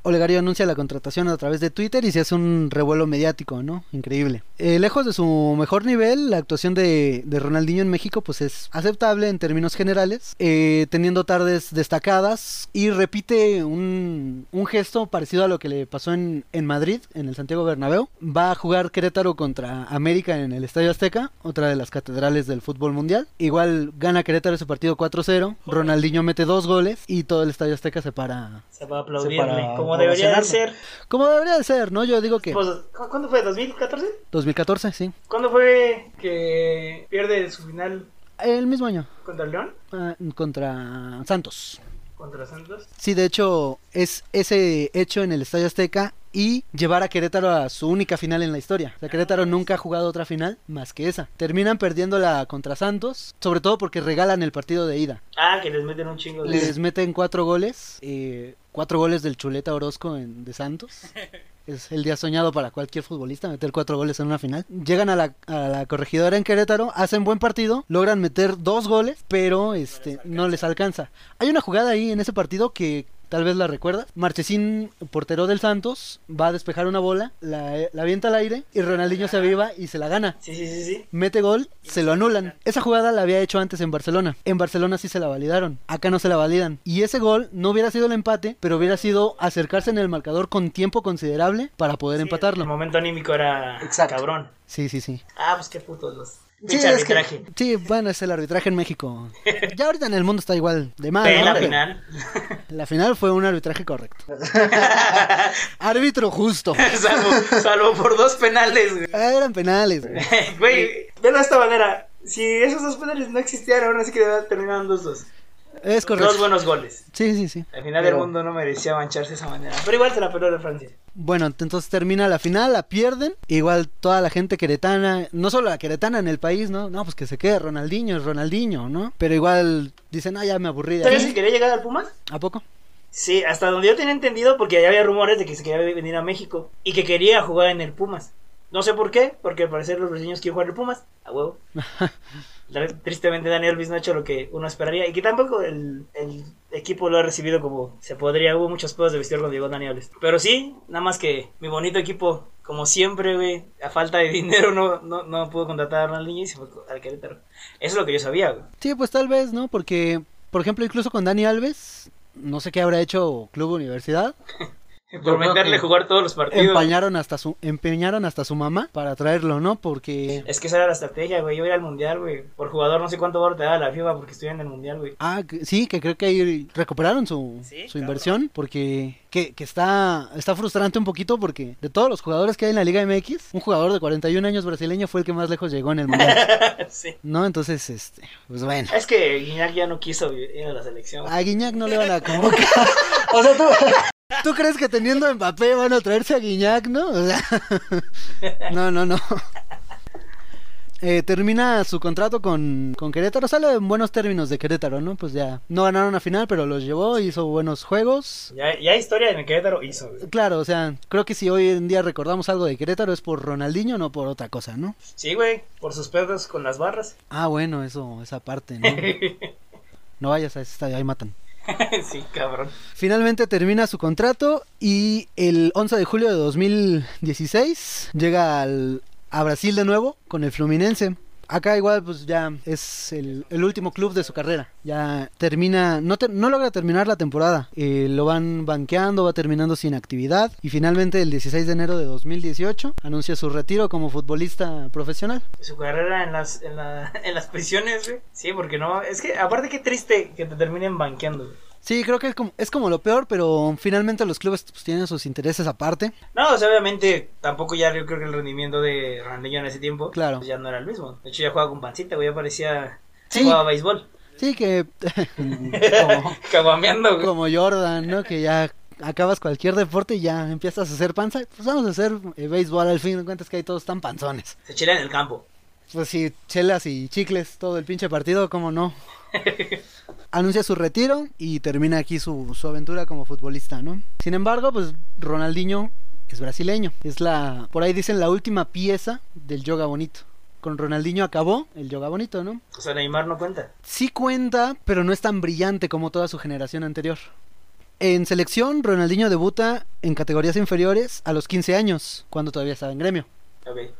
Olegario anuncia la contratación a través de Twitter y se hace un revuelo mediático, ¿no? Increíble. Eh, lejos de su mejor nivel, la actuación de, de, Ronaldinho en México pues es aceptable en términos generales, eh, teniendo tardes destacadas y repite un, un, gesto parecido a lo que le pasó en, en Madrid, en el Santiago Bernabéu. Va a jugar Querétaro contra América en el Estadio Azteca, otra de las catedrales del fútbol mundial. Igual gana Querétaro ese partido 4-0, Ronaldinho mete dos goles y todo el Estadio Azteca se para... Se va a aplaudirle, como debería de ser. Como debería de ser, ¿no? Yo digo que... Pues, ¿Cuándo fue? ¿2014? 2014, sí. ¿Cuándo fue que pierde su final? El mismo año. ¿Contra León? Uh, contra Santos. ¿Contra Santos? Sí, de hecho, es ese hecho en el Estadio Azteca y llevar a Querétaro a su única final en la historia. O sea, Querétaro nunca ha jugado otra final más que esa. Terminan perdiéndola contra Santos, sobre todo porque regalan el partido de ida. Ah, que les meten un chingo de... Les meten cuatro goles, eh, cuatro goles del Chuleta Orozco en, de Santos. (laughs) Es el día soñado para cualquier futbolista, meter cuatro goles en una final. Llegan a la, a la corregidora en Querétaro, hacen buen partido, logran meter dos goles, pero este no les alcanza. Hay una jugada ahí en ese partido que tal vez la recuerdas. Marchesín, portero del Santos, va a despejar una bola, la, la avienta al aire y Ronaldinho se aviva y se la gana. Sí, sí, sí, sí. Mete gol, se lo anulan. Esa jugada la había hecho antes en Barcelona. En Barcelona sí se la validaron, acá no se la validan. Y ese gol no hubiera sido el empate, pero hubiera sido acercarse en el marcador con tiempo considerable para poder Sí, empatarlo. El momento anímico era Exacto. cabrón. Sí, sí, sí. Ah, pues qué putos los... Sí, que- arbitraje. Sí, bueno, es el arbitraje en México. Ya ahorita en el mundo está igual de mal. La Pero final. (laughs) la final fue un arbitraje correcto. (laughs) Árbitro justo. (laughs) salvo, salvo por dos penales, güey. Ah, eran penales. güey. Güey, de esta manera. Si esos dos penales no existieran, ahora sí que terminaban dos dos. Es correcto. Dos buenos goles. Sí, sí, sí. Al final Pero- del mundo no merecía mancharse de esa manera. Pero igual se la peló de Francia. Bueno, entonces termina la final, la pierden. Igual toda la gente queretana, no solo la queretana en el país, ¿no? No, pues que se quede Ronaldinho, es Ronaldinho, ¿no? Pero igual dicen, ah, ya me aburrí ¿Sabes si quería llegar al Pumas? ¿A poco? Sí, hasta donde yo tenía entendido, porque ya había rumores de que se quería venir a México y que quería jugar en el Pumas. No sé por qué, porque al parecer los brasileños quieren jugar en el Pumas, a huevo. (laughs) Tristemente Daniel Luis no ha hecho lo que uno esperaría y que tampoco el, el equipo lo ha recibido como se podría. Hubo muchos pedos de vestir cuando llegó Daniel Luis. Pero sí, nada más que mi bonito equipo, como siempre, güey, a falta de (laughs) dinero no, no, no pudo contratar a Ronaldinho y se fue al Querétaro. Eso es lo que yo sabía, güey. Sí, pues tal vez, ¿no? Porque, por ejemplo, incluso con Dani Alves, no sé qué habrá hecho Club Universidad. (laughs) Por meterle jugar todos los partidos. Empañaron hasta su, empeñaron hasta su mamá para traerlo, ¿no? Porque... Es que esa era la estrategia, güey. Yo iba al mundial, güey. Por jugador, no sé cuánto valor te da la FIFA porque estoy en el mundial, güey. Ah, que- sí, que creo que ahí recuperaron su, Sí, su inversión porque que, que está, está frustrante un poquito porque de todos los jugadores que hay en la Liga MX, un jugador de 41 años brasileño fue el que más lejos llegó en el mundial, (laughs) sí. ¿no? Entonces, este, pues bueno, Es que Guiñac ya no quiso ir a la selección. a Guiñac no le van a (laughs) convocar. O sea, tú. (laughs) ¿Tú crees que teniendo a Mbappé van a traerse a Guiñac, no? O sea, (laughs) no, no, no. Eh, termina su contrato con, con Querétaro, sale en buenos términos de Querétaro, ¿no? Pues ya, no ganaron la final, pero los llevó, hizo buenos juegos. Ya, ya historia en el Querétaro hizo, güey. Claro, o sea, creo que si hoy en día recordamos algo de Querétaro es por Ronaldinho, no por otra cosa, ¿no? Sí, güey. Por sus pedos con las barras. Ah, bueno, eso, esa parte, ¿no? (laughs) No vayas a estadio, ahí matan. (laughs) sí, cabrón. Finalmente termina su contrato y el 11 de julio de 2016 llega al, a Brasil de nuevo con el Fluminense. Acá igual pues ya es el, el último club de su carrera. Ya termina, no, te- no logra terminar la temporada. Eh, lo van banqueando, va terminando sin actividad. Y finalmente el 16 de enero de 2018 anuncia su retiro como futbolista profesional. Su carrera en las, en, la, (laughs) en las prisiones, güey. Sí, porque no. Es que, aparte, qué triste que te terminen banqueando, güey. Sí, creo que es como, es como lo peor, pero finalmente los clubes pues, tienen sus intereses aparte. No, o sea, obviamente, tampoco ya yo creo que el rendimiento de Ronaldinho en ese tiempo. Claro. pues ya no era el mismo. De hecho, ya jugaba con pancita, güey. Ya parecía. Sí. Jugaba béisbol. Sí, que (laughs) Como- como Jordan, ¿no? Que ya acabas cualquier deporte y ya empiezas a hacer panza. Pues vamos a hacer eh, béisbol al fin de cuentas que ahí todos están panzones. Se chela en el campo. Pues sí, chelas y chicles todo el pinche partido, ¿cómo no? (laughs) Anuncia su retiro y termina aquí su, su aventura como futbolista, ¿no? Sin embargo, pues Ronaldinho es brasileño. Es la, por ahí dicen, la última pieza del yoga bonito. Con Ronaldinho acabó el yoga bonito, ¿no? O sea, Neymar no cuenta. Sí cuenta, pero no es tan brillante como toda su generación anterior. En selección, Ronaldinho debuta en categorías inferiores a los 15 años, cuando todavía estaba en gremio.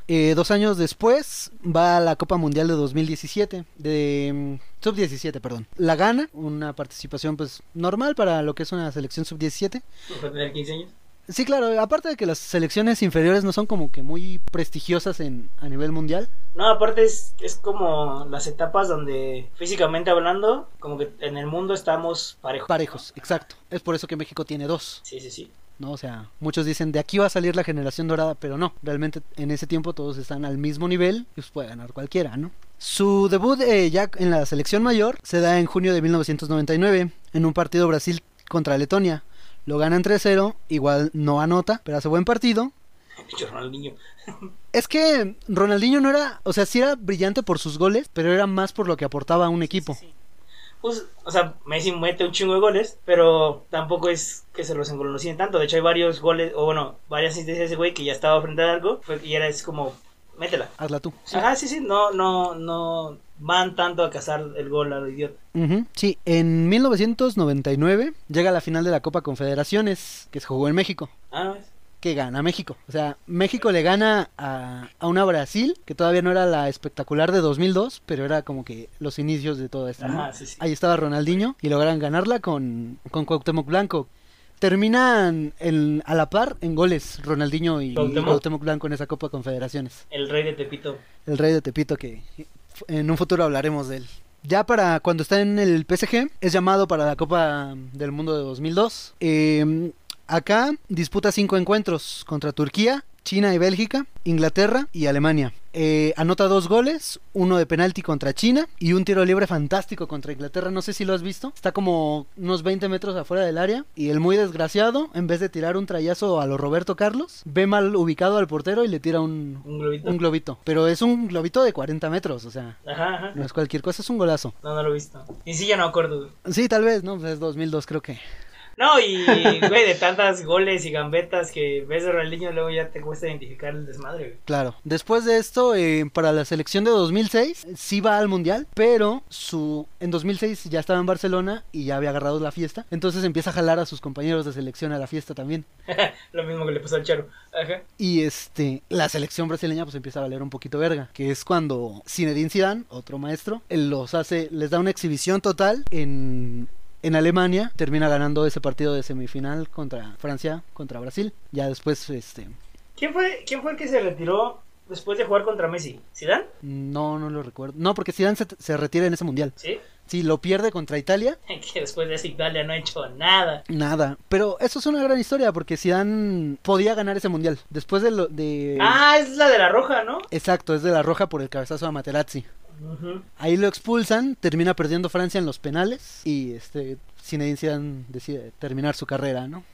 Eh, dos años después va a la Copa Mundial de 2017, de mm, sub-17, perdón. La gana, una participación pues normal para lo que es una selección sub-17. ¿Fue tener 15 años? Sí, claro, aparte de que las selecciones inferiores no son como que muy prestigiosas en, a nivel mundial. No, aparte es, es como las etapas donde físicamente hablando, como que en el mundo estamos parejos. Parejos, exacto. Es por eso que México tiene dos. Sí, sí, sí. ¿No? O sea, muchos dicen de aquí va a salir la generación dorada, pero no, realmente en ese tiempo todos están al mismo nivel y pues puede ganar cualquiera, ¿no? Su debut eh, ya en la selección mayor se da en junio de 1999 en un partido Brasil contra Letonia. Lo ganan 3-0, igual no anota, pero hace buen partido. Ronaldinho. Es que Ronaldinho no era, o sea, sí era brillante por sus goles, pero era más por lo que aportaba a un equipo. Sí, sí. Pues, o sea, Messi mete un chingo de goles, pero tampoco es que se los engolosien tanto. De hecho, hay varios goles, o bueno, varias asistencias de ese güey que ya estaba frente a algo, fue- y era es como, métela. Hazla tú. Sí. Ajá, sí, sí, no, no, no van tanto a cazar el gol a lo idiota. Ujú, Sí, en 1999 llega la final de la Copa Confederaciones, que se jugó en México. Ah, no es. Que gana México. O sea, México le gana a, a una Brasil que todavía no era la espectacular de 2002, pero era como que los inicios de todo esto. ¿no? Ajá, sí, sí. Ahí estaba Ronaldinho y logran ganarla con, con Cuauhtémoc Blanco. Terminan en- a la par en goles Ronaldinho y Cuauhtémoc. Cuauhtémoc Blanco en esa Copa Confederaciones. El rey de Tepito. El rey de Tepito que en un futuro hablaremos de él. Ya para cuando está en el PSG es llamado para la Copa del Mundo de 2002. Eh, acá disputa cinco encuentros contra Turquía, China y Bélgica, Inglaterra y Alemania. Eh, anota dos goles, uno de penalti contra China y un tiro libre fantástico contra Inglaterra. No sé si lo has visto. Está como unos 20 metros afuera del área y el muy desgraciado, en vez de tirar un trayazo a lo Roberto Carlos, ve mal ubicado al portero y le tira un, Un globito. un globito. Pero es un globito de 40 metros, o sea, Ajá, ajá. no es cualquier cosa, es un golazo. No, no lo he visto. Y sí, ya no acuerdo. Sí, tal vez, ¿no? Pues es 2002 creo que. No, y, güey, de tantas goles y gambetas que ves de Ronaldinho, luego ya te cuesta identificar el desmadre, güey. Claro. Después de esto, eh, para la selección de 2006, sí va al Mundial, pero su en 2006 ya estaba en Barcelona y ya había agarrado la fiesta. Entonces empieza a jalar a sus compañeros de selección a la fiesta también. (laughs) Lo mismo que le pasó al Charo. Ajá. Y este, la selección brasileña pues empieza a valer un poquito verga, que es cuando Zinedine Zidane, otro maestro, él los hace, les da una exhibición total en en Alemania, termina ganando ese partido de semifinal contra Francia, contra Brasil. Ya después este ¿Quién fue, ¿Quién fue el que se retiró después de jugar contra Messi? ¿Zidane? no no lo recuerdo. No, porque Zidane se, se retira en ese mundial. Sí. Sí, lo pierde contra Italia. (laughs) Que después de eso Italia no ha hecho nada. Nada, pero eso es una gran historia porque Zidane podía ganar ese mundial. Después de lo de Ah, es la de la roja, ¿no? Exacto, es de la roja por el cabezazo a Materazzi. Ahí lo expulsan, termina perdiendo Francia en los penales y este Zinedine Zidane decide terminar su carrera, ¿no?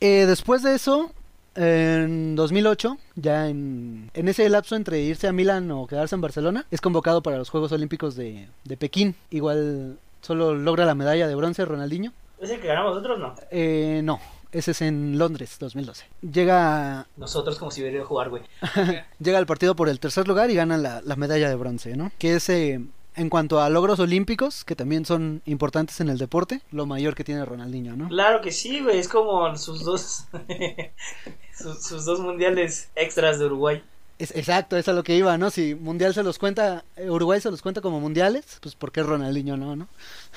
Eh, después de eso, en 2008, ya en, en ese lapso entre irse a Milán o quedarse en Barcelona, es convocado para los Juegos Olímpicos de, de Pekín. Igual solo logra la medalla de bronce Ronaldinho. ¿Es el que ganamos nosotros? No. Eh, no, ese es en Londres, 2012. Llega, Nosotros como si hubiera ido a jugar, güey. (laughs) llega al partido por el tercer lugar y gana la, la medalla de bronce, ¿no? Que es, eh, en cuanto a logros olímpicos, que también son importantes en el deporte, lo mayor que tiene Ronaldinho, ¿no? Claro que sí, güey. Es como sus dos. (laughs) sus, sus dos mundiales extras de Uruguay. Es, exacto, es a lo que iba, ¿no? Si Mundial se los cuenta, eh, Uruguay se los cuenta como mundiales, pues ¿por qué Ronaldinho no, no?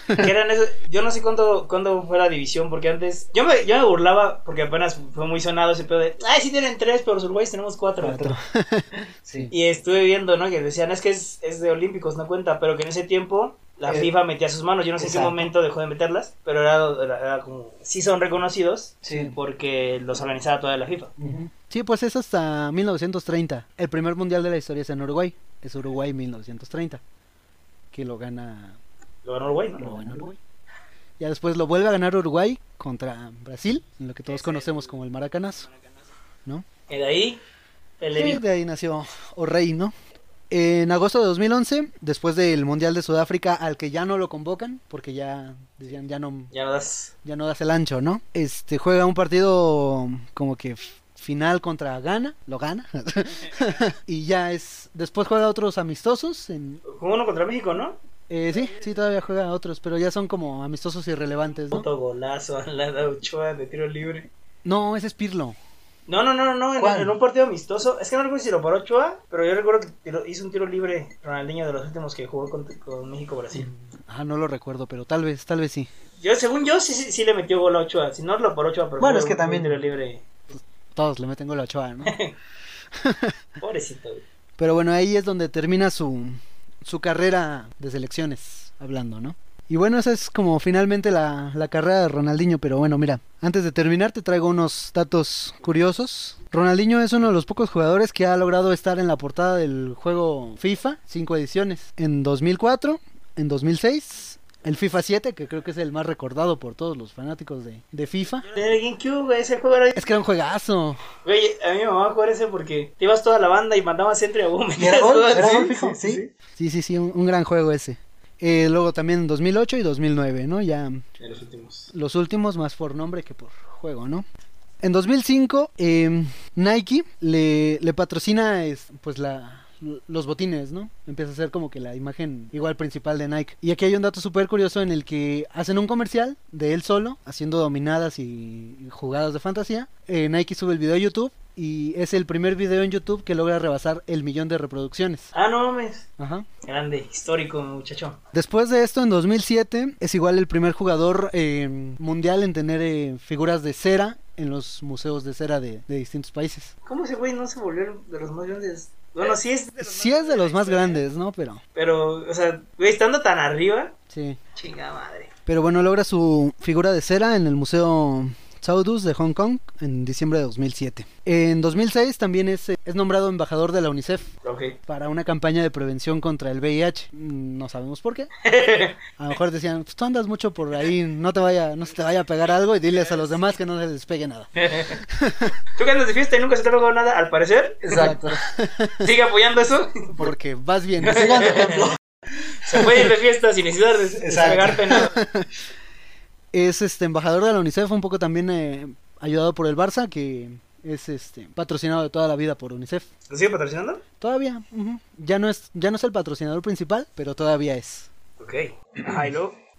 Que eran esos- yo no sé cuándo, cuándo fue la división, porque antes. Yo me, yo me burlaba, porque apenas fue muy sonado ese pedo de. Ay, sí tienen tres, pero los uruguayos tenemos cuatro. Cuatro. (laughs) (laughs) sí. Y estuve viendo, ¿no? Que decían, es que es, es de Olímpicos, no cuenta, pero que en ese tiempo la Eh, FIFA metía sus manos. Yo no sé en qué momento dejó de meterlas, pero era, era- era como. Sí son reconocidos, Sí. porque los organizaba toda la FIFA. Sí, pues es hasta 1930. El primer mundial de la historia es en Uruguay. Es Uruguay 1930. Que lo gana Lo ganó Uruguay, ¿no? Lo ganó Uruguay. Ya después lo vuelve a ganar Uruguay contra Brasil, en lo que todos conocemos como el Maracanazo, ¿no? Y de ahí, el Sí, de ahí nació O'Reilly, ¿no? En agosto de 2011, después del Mundial de Sudáfrica, al que ya no lo convocan, porque ya decían ya no, ya no das. ya no das el ancho, ¿no? Este juega un partido como que final contra Ghana, lo gana, (laughs) y ya es. Después juega otros amistosos, en, Jugó uno contra México, ¿no? eh, sí, sí todavía juega otros, pero ya son como amistosos irrelevantes, ¿no? Puto golazo a la de Ochoa de tiro libre. No, ese es Pirlo. No, no, no, no, en, un partido amistoso. Es que no recuerdo si lo paró Ochoa, pero yo recuerdo que hizo un tiro libre Ronaldinho de los últimos que jugó con, con México-Brasil. Ah, no lo recuerdo, pero tal vez, tal vez sí. Yo, según yo, sí, sí, sí le metió gol a Ochoa. Si no, lo paró Ochoa, pero Bueno, es que un también- tiro libre. Todos le meten gol a Ochoa, ¿no? (laughs) (laughs) Pobrecito, güey. Pero bueno, ahí es donde termina su, su carrera de selecciones, hablando, ¿no? Y bueno, esa es como finalmente la, la carrera de Ronaldinho, pero bueno, mira, antes de terminar te traigo unos datos curiosos. Ronaldinho es uno de los pocos jugadores que ha logrado estar en la portada del juego FIFA, cinco ediciones, en 2004, en 2006, el FIFA 7, que creo que es el más recordado por todos los fanáticos de, de FIFA. De GameCube, güey, ese juego era... Es que era un juegazo. Güey, a mí me mamaba jugar ese porque te ibas toda la banda y mandabas centro y a boom. (laughs) ¿Y era gol? ¿Era Sí, sí, Sí. Sí, sí, sí, un, un gran juego ese. Eh, luego también en 2008 y 2009, ¿no? Ya los últimos. los últimos más por nombre que por juego, ¿no? En 2005 eh, Nike le, le patrocina es, pues la los botines, ¿no? Empieza a ser como que la imagen igual principal de Nike. Y aquí hay un dato súper curioso en el que hacen un comercial de él solo, haciendo dominadas y, y jugadas de fantasía. Eh, Nike sube el video a YouTube y es el primer video en YouTube que logra rebasar el millón de reproducciones. Ah, no mames. Ajá. Grande, histórico, muchacho. Después de esto, en 2007, es igual el primer jugador eh, mundial en tener eh, figuras de cera en los museos de cera de, de distintos países. ¿Cómo ese güey no se volvió de los más grandes? Bueno, sí es de los Sí es de los más grandes, ¿no? Pero, Pero, o sea, güey, estando tan arriba, sí. chinga madre. Pero bueno, logra su figura de cera en el Museo Saudus de Hong Kong en diciembre de 2007. En 2006 también es, eh, es nombrado embajador de la UNICEF para una campaña de prevención contra el VIH. Mm, No sabemos por qué. (laughs) A lo mejor decían, pues tú andas mucho por ahí, no te vaya, no se te vaya a pegar algo y diles a los demás que no se les pegue nada. (laughs) Tú que andas de fiesta y nunca se te ha pegado nada, al parecer. Exacto. (laughs) Sigue apoyando eso. Porque vas bien. Se puede ir de fiesta sin necesidad de, de nada. Es este embajador de la UNICEF, un poco también eh, ayudado por el Barça, que es este patrocinado de toda la vida por UNICEF. ¿Lo sigue patrocinando? Todavía, ya no es ya no es el patrocinador principal, pero todavía es. Ok. (clears throat) Ajá.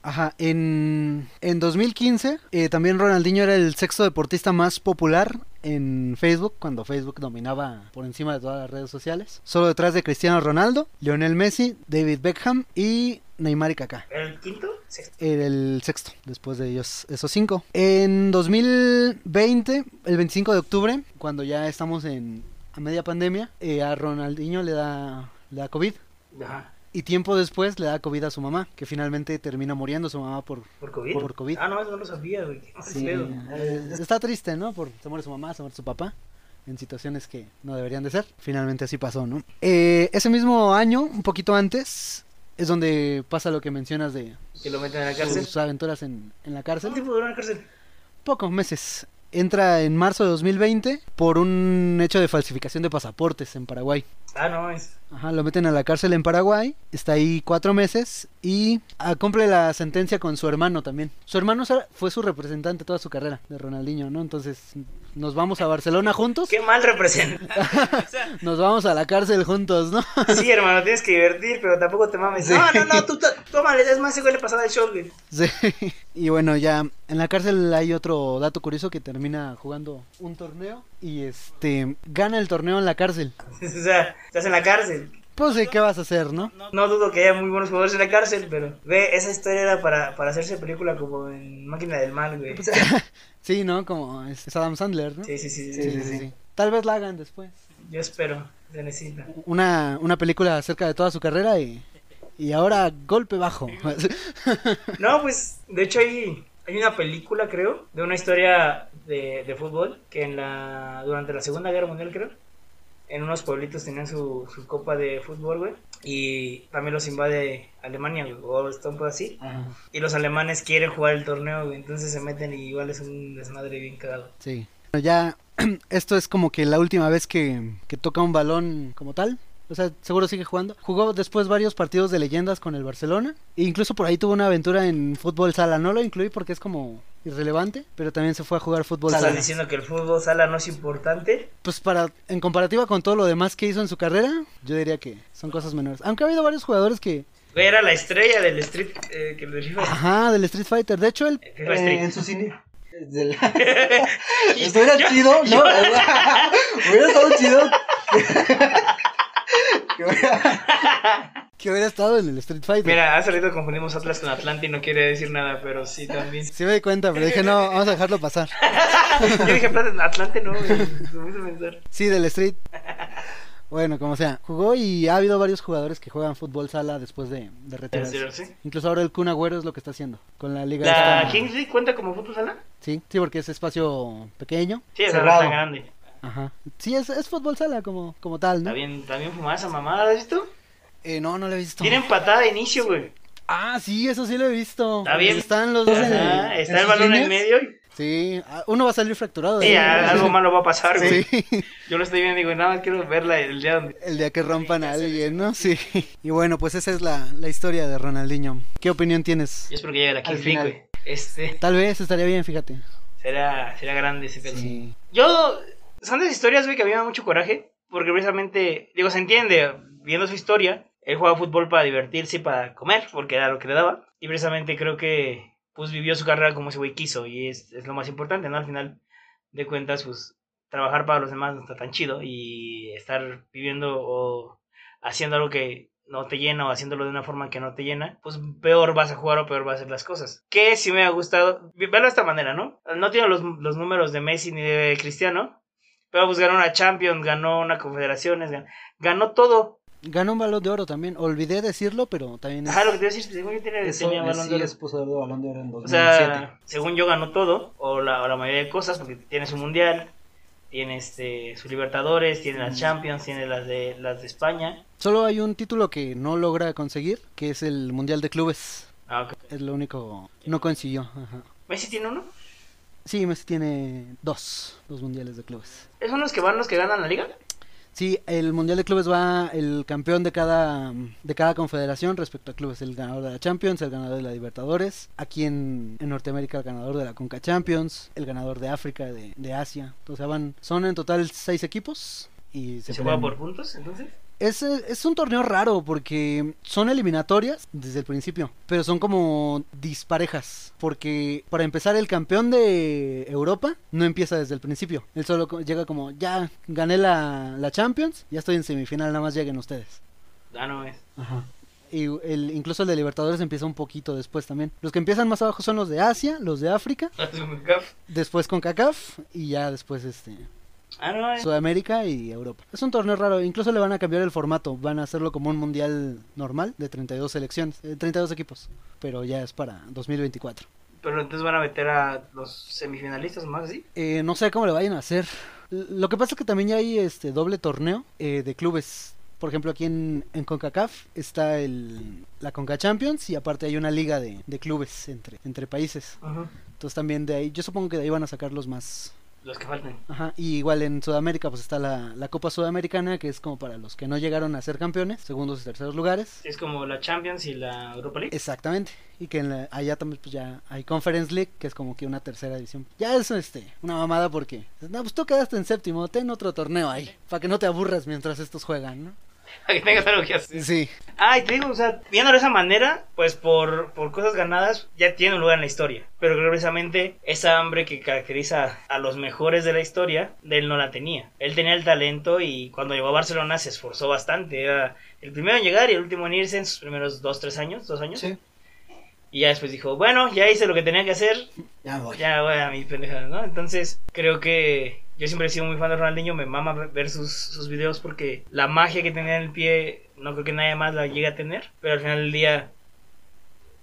Ajá, en, en 2015 eh, también Ronaldinho era el sexto deportista más popular en Facebook, cuando Facebook dominaba por encima de todas las redes sociales. Solo detrás de Cristiano Ronaldo, Lionel Messi, David Beckham y Neymar y Kaká. ¿Era el quinto? Sexto. El sexto, después de ellos, esos cinco. En 2020, el 25 de octubre, cuando ya estamos en a media pandemia, eh, a Ronaldinho le da, le da COVID. Ajá. Y tiempo después le da COVID a su mamá, que finalmente termina muriendo su mamá por... ¿Por COVID? Por COVID. Ah, no, eso no lo sabía, güey. Eh, está triste, ¿no? Por, se muere su mamá, se muere su papá, en situaciones que no deberían de ser. Finalmente así pasó, ¿no? Eh, ese mismo año, un poquito antes, es donde pasa lo que mencionas de Que lo meten en la cárcel. sus aventuras en, en la cárcel. ¿Cuánto tiempo duró en la cárcel? Pocos meses. Entra en marzo de 2020 por un hecho de falsificación de pasaportes en Paraguay. Ah, no, es. Ajá, lo meten a la cárcel en Paraguay, está ahí cuatro meses y ah, cumple la sentencia con su hermano también. Su hermano fue su representante toda su carrera de Ronaldinho, ¿no? Entonces nos vamos a Barcelona juntos, Qué mal representa. (laughs) nos vamos a la cárcel juntos, ¿no? Sí, hermano, tienes que divertir, pero tampoco te mames. No, no, no, tú, tómale, es más, ese güey le pasaba el güey. Sí. (laughs) Y bueno, ya en la cárcel hay otro dato curioso que termina jugando un torneo y este gana el torneo en la cárcel. (laughs) O sea, estás en la cárcel. Pues sí, ¿qué vas a hacer, no? No dudo que haya muy buenos jugadores en la cárcel, pero ve, esa historia era para, para hacerse película como en Máquina del Mal, güey. (laughs) Sí, ¿no? Como es Adam Sandler, ¿no? Sí, sí, sí, sí, Sí, sí. Tal vez la hagan después. Yo espero, se necesita. Una, una película acerca de toda su carrera y, y ahora golpe bajo. (laughs) No, pues, de hecho hay, hay una película, creo, de una historia de, de fútbol que en la durante la Segunda Guerra Mundial, creo, en unos pueblitos tenían su, su copa de fútbol, güey. Y también los invade Alemania, güey, o está un poco así. Y los alemanes quieren jugar el torneo, güey. Entonces se meten y igual es un desmadre bien cagado. Sí. Bueno, ya (clears throat) esto es como que la última vez que, que toca un balón como tal. O sea, seguro sigue jugando. Jugó después varios partidos de leyendas con el Barcelona. E incluso por ahí tuvo una aventura en fútbol sala. No lo incluí porque es como irrelevante, pero también se fue a jugar fútbol ¿Estás diciendo que el fútbol sala no es importante? Pues para, en comparativa con todo lo demás que hizo en su carrera, yo diría que son cosas menores. Aunque ha habido varios jugadores que... Güey, era la estrella del Street, eh, que FIFA. Ajá, del Street Fighter. De hecho, él... FIFA Eh, Street. en su cine. Del... Esto era Yo- chido, ¿no? (laughs) hubiera estado chido. (laughs) que hubiera- estado en el Street Fighter. Mira, hace rato confundimos Atlas con Atlante y no quiere decir nada, pero sí también. Sí me di cuenta, pero dije, no, vamos a dejarlo pasar. (laughs) Yo dije Atlante, no, güey. Me hizo pensar. Sí, del Street. Bueno, como sea, jugó y ha habido varios jugadores que juegan fútbol sala después de, de retirarse. ¿Sí? Incluso ahora el Kun Agüero es lo que está haciendo con la liga. ¿La esta- Kings League cuenta como fútbol sala? Sí, sí, porque es espacio pequeño. Sí, es Cerrado. tan grande. Ajá. Sí, es, es fútbol sala como, como tal, ¿no? Está bien, está bien fumada esa mamada, ¿la has visto? Eh, no, no lo he visto. Tienen patada de inicio, güey. Ah, sí, eso sí lo he visto. Está bien. Están los dos en el... Ajá, ¿en está el balón en medio y Sí, ah, uno va a salir fracturado. sí, ¿eh? algo (laughs) malo va a pasar, güey. Sí, (laughs) Yo lo estoy viendo y digo, nada más quiero verla el día donde... el día que rompan a alguien, ¿no? Sí. Y bueno, pues esa es la, la historia de Ronaldinho. ¿Qué opinión tienes? Yo espero que llegue la Kings Al League, final. güey. Este, Tal vez estaría bien, fíjate. será, será grande ese pedo. Sí. Yo, son de esas historias, güey, que a mí me da mucho coraje. Porque precisamente, digo, se entiende, viendo su historia, él jugaba fútbol para divertirse y para comer, porque era lo que le daba. Y precisamente creo que, pues, vivió su carrera como ese güey quiso. Y es, es lo más importante, ¿no? Al final de cuentas, pues, trabajar para los demás no está tan chido. Y estar viviendo o haciendo algo que no te llena o haciéndolo de una forma que no te llena, pues peor vas a jugar o peor vas a hacer las cosas. Que sí me ha gustado, verlo de esta manera, ¿no? No tiene los, los números de Messi ni de Cristiano, pero pues ganó una Champions, ganó una Confederaciones, gan- ganó todo. Ganó un balón de oro también. Olvidé decirlo, pero también es... Ajá, lo que te iba a decir, según yo tiene, Eso, tenía balón sí, de oro. de balón de oro en O 2007. sea, según yo ganó todo, o la, o la mayoría de cosas, porque tiene su mundial, tiene este, su Libertadores, tiene las Champions, tiene las de, las de España. Solo hay un título que no logra conseguir, que es el Mundial de Clubes. Ah, ok. Es lo único... No consiguió. Ajá. ¿Messi tiene uno? Sí, Messi tiene dos, dos Mundiales de Clubes. ¿Es uno de los que van los que ganan la liga? Sí, el Mundial de Clubes va el campeón de cada, de cada confederación respecto a clubes. El ganador de la Champions, el ganador de la Libertadores. Aquí en, en Norteamérica el ganador de la Conca Champions, el ganador de África, de, de Asia. O sea, van, son en total seis equipos. Y se, ¿Se juega por puntos, entonces? Es, es un torneo raro porque son eliminatorias desde el principio, pero son como disparejas. Porque para empezar, el campeón de Europa no empieza desde el principio. Él solo llega como, ya gané la, la Champions, ya estoy en semifinal, nada más lleguen ustedes. Ah, no es. Y el, incluso el de Libertadores empieza un poquito después también. Los que empiezan más abajo son los de Asia, los de África, (laughs) después con CACAF y ya después este Ah, no es. Sudamérica y Europa. Es un torneo raro, incluso le van a cambiar el formato, van a hacerlo como un mundial normal de 32 selecciones, eh, 32 equipos, pero ya es para 2024. Pero entonces van a meter a los semifinalistas más así. Eh, no sé cómo le vayan a hacer. Lo que pasa es que también ya hay este doble torneo eh, de clubes. Por ejemplo, aquí en, en CONCACAF está el, la CONCA Champions y aparte hay una liga de, de clubes entre, entre países. Entonces también de ahí, yo supongo que de ahí van a sacar los más, Los que faltan. Ajá, y igual en Sudamérica pues está la, la Copa Sudamericana, que es como para los que no llegaron a ser campeones, segundos y terceros lugares. Es como la Champions y la Europa League. Exactamente, y que en la- allá también pues ya hay Conference League, que es como que una tercera edición. Ya es este, una mamada porque, no, pues tú quedaste en séptimo, ten otro torneo ahí, para que no te aburras mientras estos juegan, ¿no? Para (laughs) que tengas algo que hacer. Sí, Ah, y te digo, o sea, viéndolo de esa manera, pues por, por cosas ganadas ya tiene un lugar en la historia. Pero creo que precisamente esa hambre que caracteriza a los mejores de la historia, de él no la tenía. Él tenía el talento y cuando llegó a Barcelona se esforzó bastante. Era el primero en llegar y el último en irse en sus primeros dos, tres años, dos años. Sí, Y ya después dijo, bueno, ya hice lo que tenía que hacer, ya voy. ya voy a mis pendejadas, ¿no? Entonces, creo que yo siempre he sido muy fan de Ronaldinho, me mama ver sus, sus videos porque la magia que tenía en el pie, no creo que nadie más la llegue a tener, pero al final del día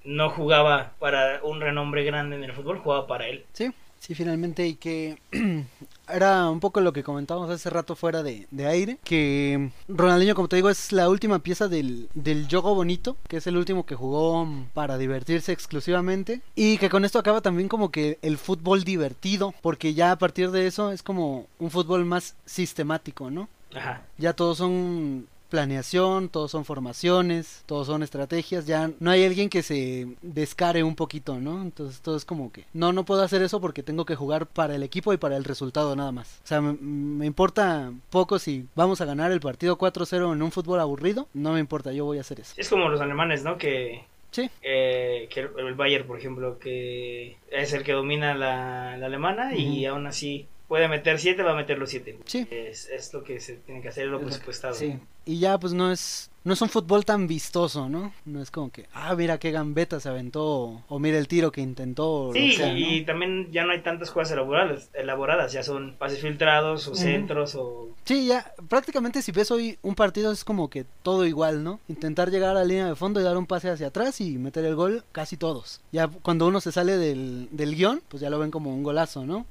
no jugaba para un renombre grande en el fútbol, jugaba para él. sí. Sí, finalmente, y que (clears throat) era un poco lo que comentábamos hace rato fuera de, de, aire, que Ronaldinho, como te digo, es la última pieza del, del yogo bonito, que es el último que jugó para divertirse exclusivamente, y que con esto acaba también como que el fútbol divertido, porque ya a partir de eso es como un fútbol más sistemático, ¿no? Ajá. Ya todos son planeación, todos son formaciones, todos son estrategias, ya no hay alguien que se descare un poquito, ¿no? Entonces todo es como que, no, no puedo hacer eso porque tengo que jugar para el equipo y para el resultado nada más. O sea, me, me importa poco si vamos a ganar el partido 4-0 en un fútbol aburrido, no me importa, yo voy a hacer eso. Es como los alemanes, ¿no? Que Sí. Eh, que el Bayern, por ejemplo, que es el que domina la, la alemana uh -huh. y aún así puede meter 7, va a meter los 7. Sí. Es, es, lo que se tiene que hacer, lo presupuestado. Sí. Y ya pues no es no es un fútbol tan vistoso, ¿no? No es como que, ah, mira qué gambeta se aventó, o mira el tiro que intentó. Sí, y también ya no hay tantas cosas elaboradas, elaboradas, ya son pases filtrados o uh -huh. centros o... Sí, ya prácticamente si ves hoy un partido es como que todo igual, ¿no? Intentar llegar a la línea de fondo y dar un pase hacia atrás y meter el gol, casi todos. Ya cuando uno se sale del, del guion, pues ya lo ven como un golazo, ¿no?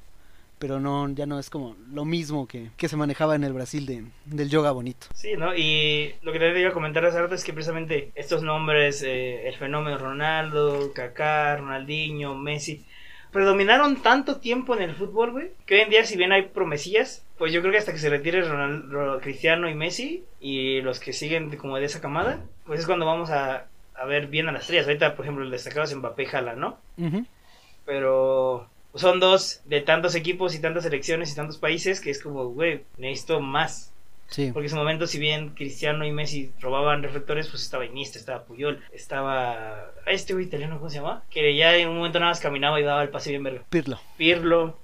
Pero no ya no es como lo mismo que, que se manejaba en el Brasil de, del yoga bonito. Sí, ¿no? Y lo que te iba a comentar hace rato es que precisamente estos nombres, eh, el fenómeno Ronaldo, Kaká, Ronaldinho, Messi, predominaron tanto tiempo en el fútbol, güey, que hoy en día si bien hay promesillas, pues yo creo que hasta que se retire Ronaldo, Cristiano y Messi y los que siguen como de esa camada, pues es cuando vamos a, a ver bien a las estrellas. Ahorita, por ejemplo, el destacado es Mbappé Jala, ¿no? Uh -huh. Pero son dos de tantos equipos y tantas selecciones y tantos países que es como, güey, necesito más. Sí. Porque en ese momento, si bien Cristiano y Messi robaban reflectores, pues estaba Iniesta, estaba Puyol, estaba este güey italiano, ¿cómo se llama? Que ya en un momento nada más caminaba y daba el pase bien verga. Pirlo. Pirlo.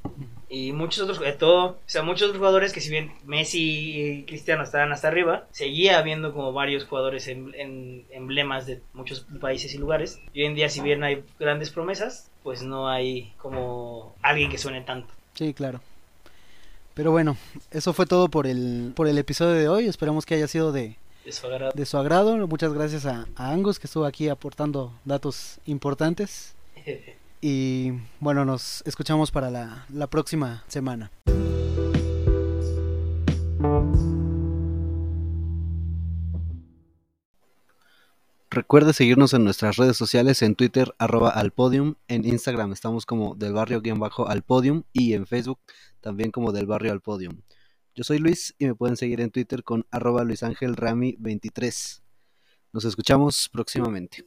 Y muchos otros, de todo, o sea, muchos otros jugadores que si bien Messi y Cristiano estaban hasta arriba, seguía habiendo como varios jugadores en, en emblemas de muchos países y lugares. Y hoy en día, si bien hay grandes promesas, pues no hay como alguien que suene tanto. Sí, claro. Pero bueno, eso fue todo por el, por el episodio de hoy. Esperamos que haya sido de, de, su, agrado. de su agrado. Muchas gracias a, a, Angus que estuvo aquí aportando datos importantes. (laughs) y bueno, nos escuchamos para la, próxima semana. Recuerde seguirnos en nuestras redes sociales, en Twitter, arroba al podium, en Instagram estamos como del barrio guion bajo al podium y en Facebook también como del barrio al podium. Yo soy Luis y me pueden seguir en Twitter con arroba luisangelrami23. Nos escuchamos próximamente.